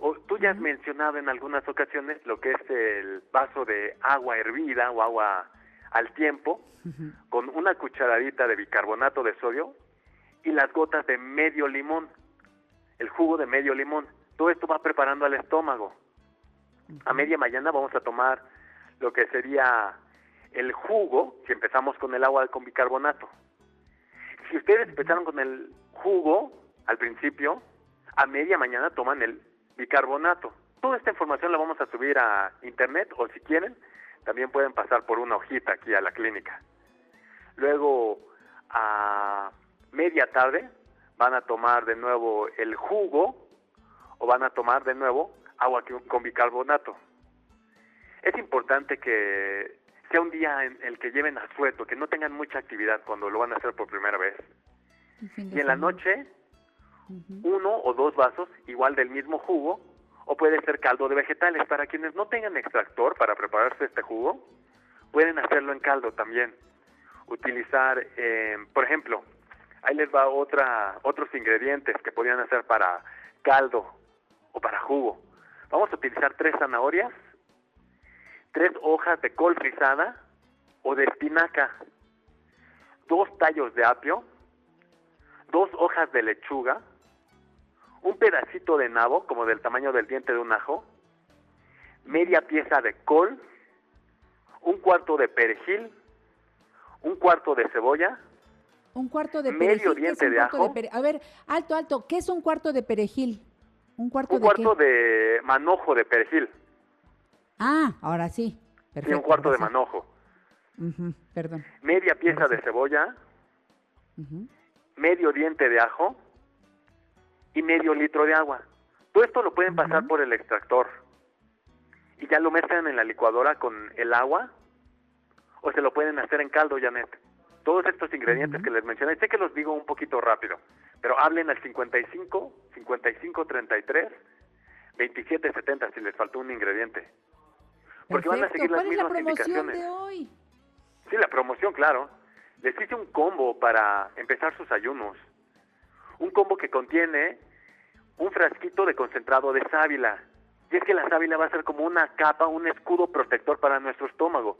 o tú ya has mencionado en algunas ocasiones lo que es el vaso de agua hervida o agua al tiempo, con una cucharadita de bicarbonato de sodio y las gotas de medio limón, el jugo de medio limón. Todo esto va preparando al estómago. A media mañana vamos a tomar lo que sería el jugo, si empezamos con el agua con bicarbonato. Si ustedes empezaron con el jugo al principio, a media mañana toman el bicarbonato. Toda esta información la vamos a subir a internet o si quieren, también pueden pasar por una hojita aquí a la clínica. Luego, a media tarde, van a tomar de nuevo el jugo o van a tomar de nuevo agua con bicarbonato. Es importante que sea un día en el que lleven asueto, que no tengan mucha actividad cuando lo van a hacer por primera vez. Y en la noche, uno o dos vasos, igual del mismo jugo, o puede ser caldo de vegetales. Para quienes no tengan extractor para prepararse este jugo, pueden hacerlo en caldo también. Utilizar, eh, por ejemplo, ahí les va otra, otros ingredientes que podrían hacer para caldo o para jugo. Vamos a utilizar tres zanahorias, tres hojas de col frisada o de espinaca, dos tallos de apio, dos hojas de lechuga, un pedacito de nabo, como del tamaño del diente de un ajo, media pieza de col, un cuarto de perejil, un cuarto de cebolla, un cuarto de medio diente de ajo. a ver, alto, alto, ¿qué es un cuarto de perejil? Un cuarto un cuarto de manojo de perejil. Ah, ahora sí. Perfecto, un cuarto de manojo. perdón. Media pieza de cebolla, medio diente de ajo, y medio litro de agua. Todo esto lo pueden pasar por el extractor y ya lo mezclan en la licuadora con el agua o se lo pueden hacer en caldo, Janet. Todos estos ingredientes que les mencioné, sé que los digo un poquito rápido, pero hablen al 55 55 33 27 70 si les faltó un ingrediente. Porque van a seguir las mismas. De hoy? Sí, la promoción, claro. Les hice un combo para empezar sus ayunos un combo que contiene un frasquito de concentrado de sábila. Y es que la sábila va a ser como una capa, un escudo protector para nuestro estómago.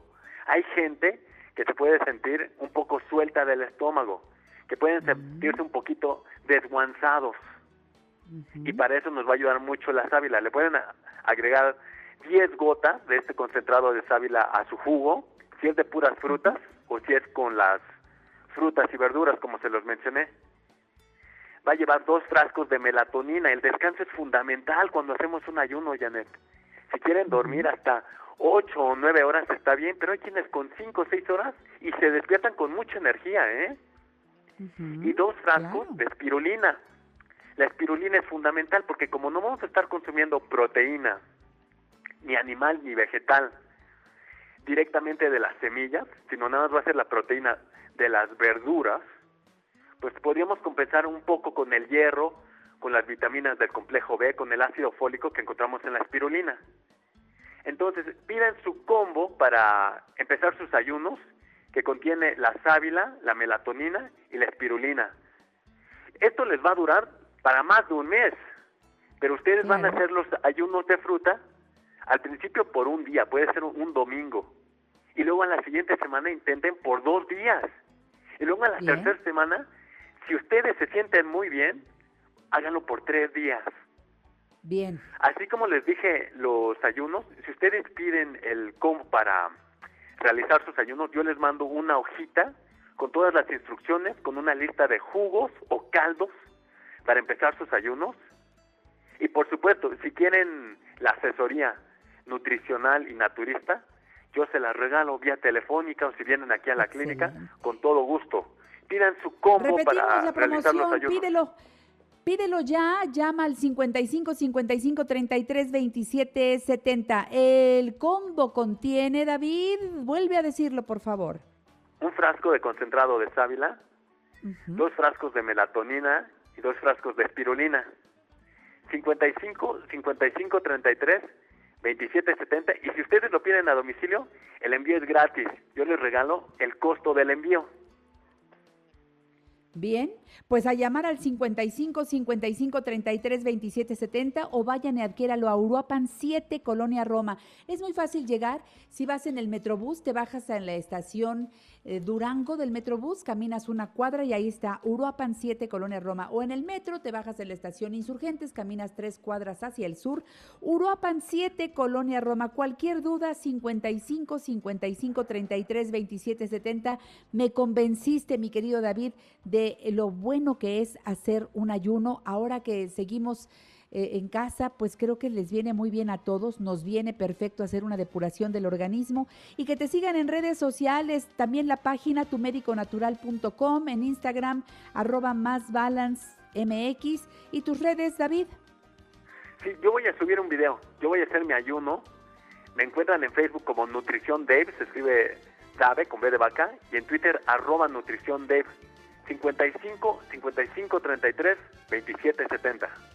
Hay gente que se puede sentir un poco suelta del estómago, que pueden sentirse un poquito desguanzados. Y para eso nos va a ayudar mucho la sábila. Le pueden agregar 10 gotas de este concentrado de sábila a su jugo, si es de puras frutas o si es con las frutas y verduras, como se los mencioné va a llevar dos frascos de melatonina. El descanso es fundamental cuando hacemos un ayuno, Janet. Si quieren dormir hasta ocho o nueve horas está bien, pero hay quienes con cinco o seis horas y se despiertan con mucha energía, ¿eh? Y dos frascos de espirulina. La espirulina es fundamental porque como no vamos a estar consumiendo proteína, ni animal ni vegetal, directamente de las semillas, sino nada más va a ser la proteína de las verduras, pues podríamos compensar un poco con el hierro, con las vitaminas del complejo B, con el ácido fólico que encontramos en la espirulina. Entonces, pidan su combo para empezar sus ayunos, que contiene la sábila, la melatonina y la espirulina. Esto les va a durar para más de un mes, pero ustedes van a hacer los ayunos de fruta al principio por un día, puede ser un, domingo, y luego en la siguiente semana intenten por dos días, y luego en la tercera semana, si ustedes se sienten muy bien, háganlo por tres días. Bien. Así como les dije los ayunos, si ustedes piden el combo para realizar sus ayunos, yo les mando una hojita con todas las instrucciones, con una lista de jugos o caldos para empezar sus ayunos. Y por supuesto, si quieren la asesoría nutricional y naturista, yo se la regalo vía telefónica o si vienen aquí a la clínica, con todo gusto. Pidan su combo para realizar los ayunos. Pídelo. Pídelo ya, llama al 55 55 33 27 70. El combo contiene, David, vuelve a decirlo, por favor. Un frasco de concentrado de sábila, dos frascos de melatonina y dos frascos de espirulina. 55 55 33 27 70 y si ustedes lo piden a domicilio, el envío es gratis. Yo les regalo el costo del envío. Bien, pues a llamar al 55 55 33 27 70 o vayan y adquiéralo a Uruapan 7, Colonia Roma. Es muy fácil llegar. Si vas en el Metrobús, te bajas en la estación eh, Durango del Metrobús, caminas una cuadra y ahí está Uruapan 7, Colonia Roma. O en el metro, te bajas en la estación Insurgentes, caminas tres cuadras hacia el sur. Uruapan 7, Colonia Roma. Cualquier duda, 55 55 33 27 70. Me convenciste, mi querido David, de lo bueno que es hacer un ayuno. Ahora que seguimos eh, en casa, pues creo que les viene muy bien a todos, nos viene perfecto hacer una depuración del organismo y que te sigan en redes sociales, también la página tumediconatural.com, en Instagram, arroba más balance y tus redes, David. Sí, yo voy a subir un video, yo voy a hacer mi ayuno. Me encuentran en Facebook como Nutrición Dave, se escribe Dave con B de vaca, y en Twitter arroba Nutrición Dave. 55 55 33 27 70.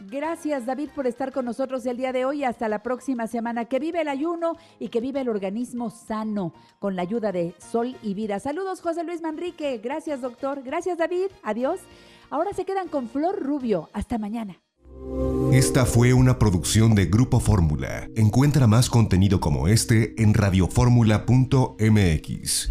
Gracias David por estar con nosotros el día de hoy. Hasta la próxima semana. Que vive el ayuno y que vive el organismo sano con la ayuda de Sol y Vida. Saludos José Luis Manrique. Gracias doctor. Gracias David. Adiós. Ahora se quedan con Flor Rubio. Hasta mañana. Esta fue una producción de Grupo Fórmula. Encuentra más contenido como este en radioformula.mx.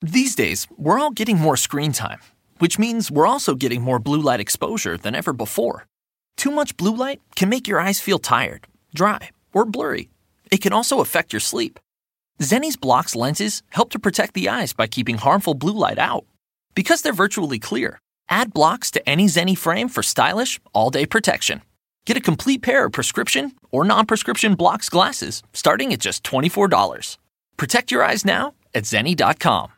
These days, we're all getting more screen time, which means we're also getting more blue light exposure than ever before. Too much blue light can make your eyes feel tired, dry, or blurry. It can also affect your sleep. Zenni's Blocks lenses help to protect the eyes by keeping harmful blue light out. Because they're virtually clear, add blocks to any Zenni frame for stylish, all day protection. Get a complete pair of prescription or non prescription blocks glasses starting at just $24. Protect your eyes now at zenni.com.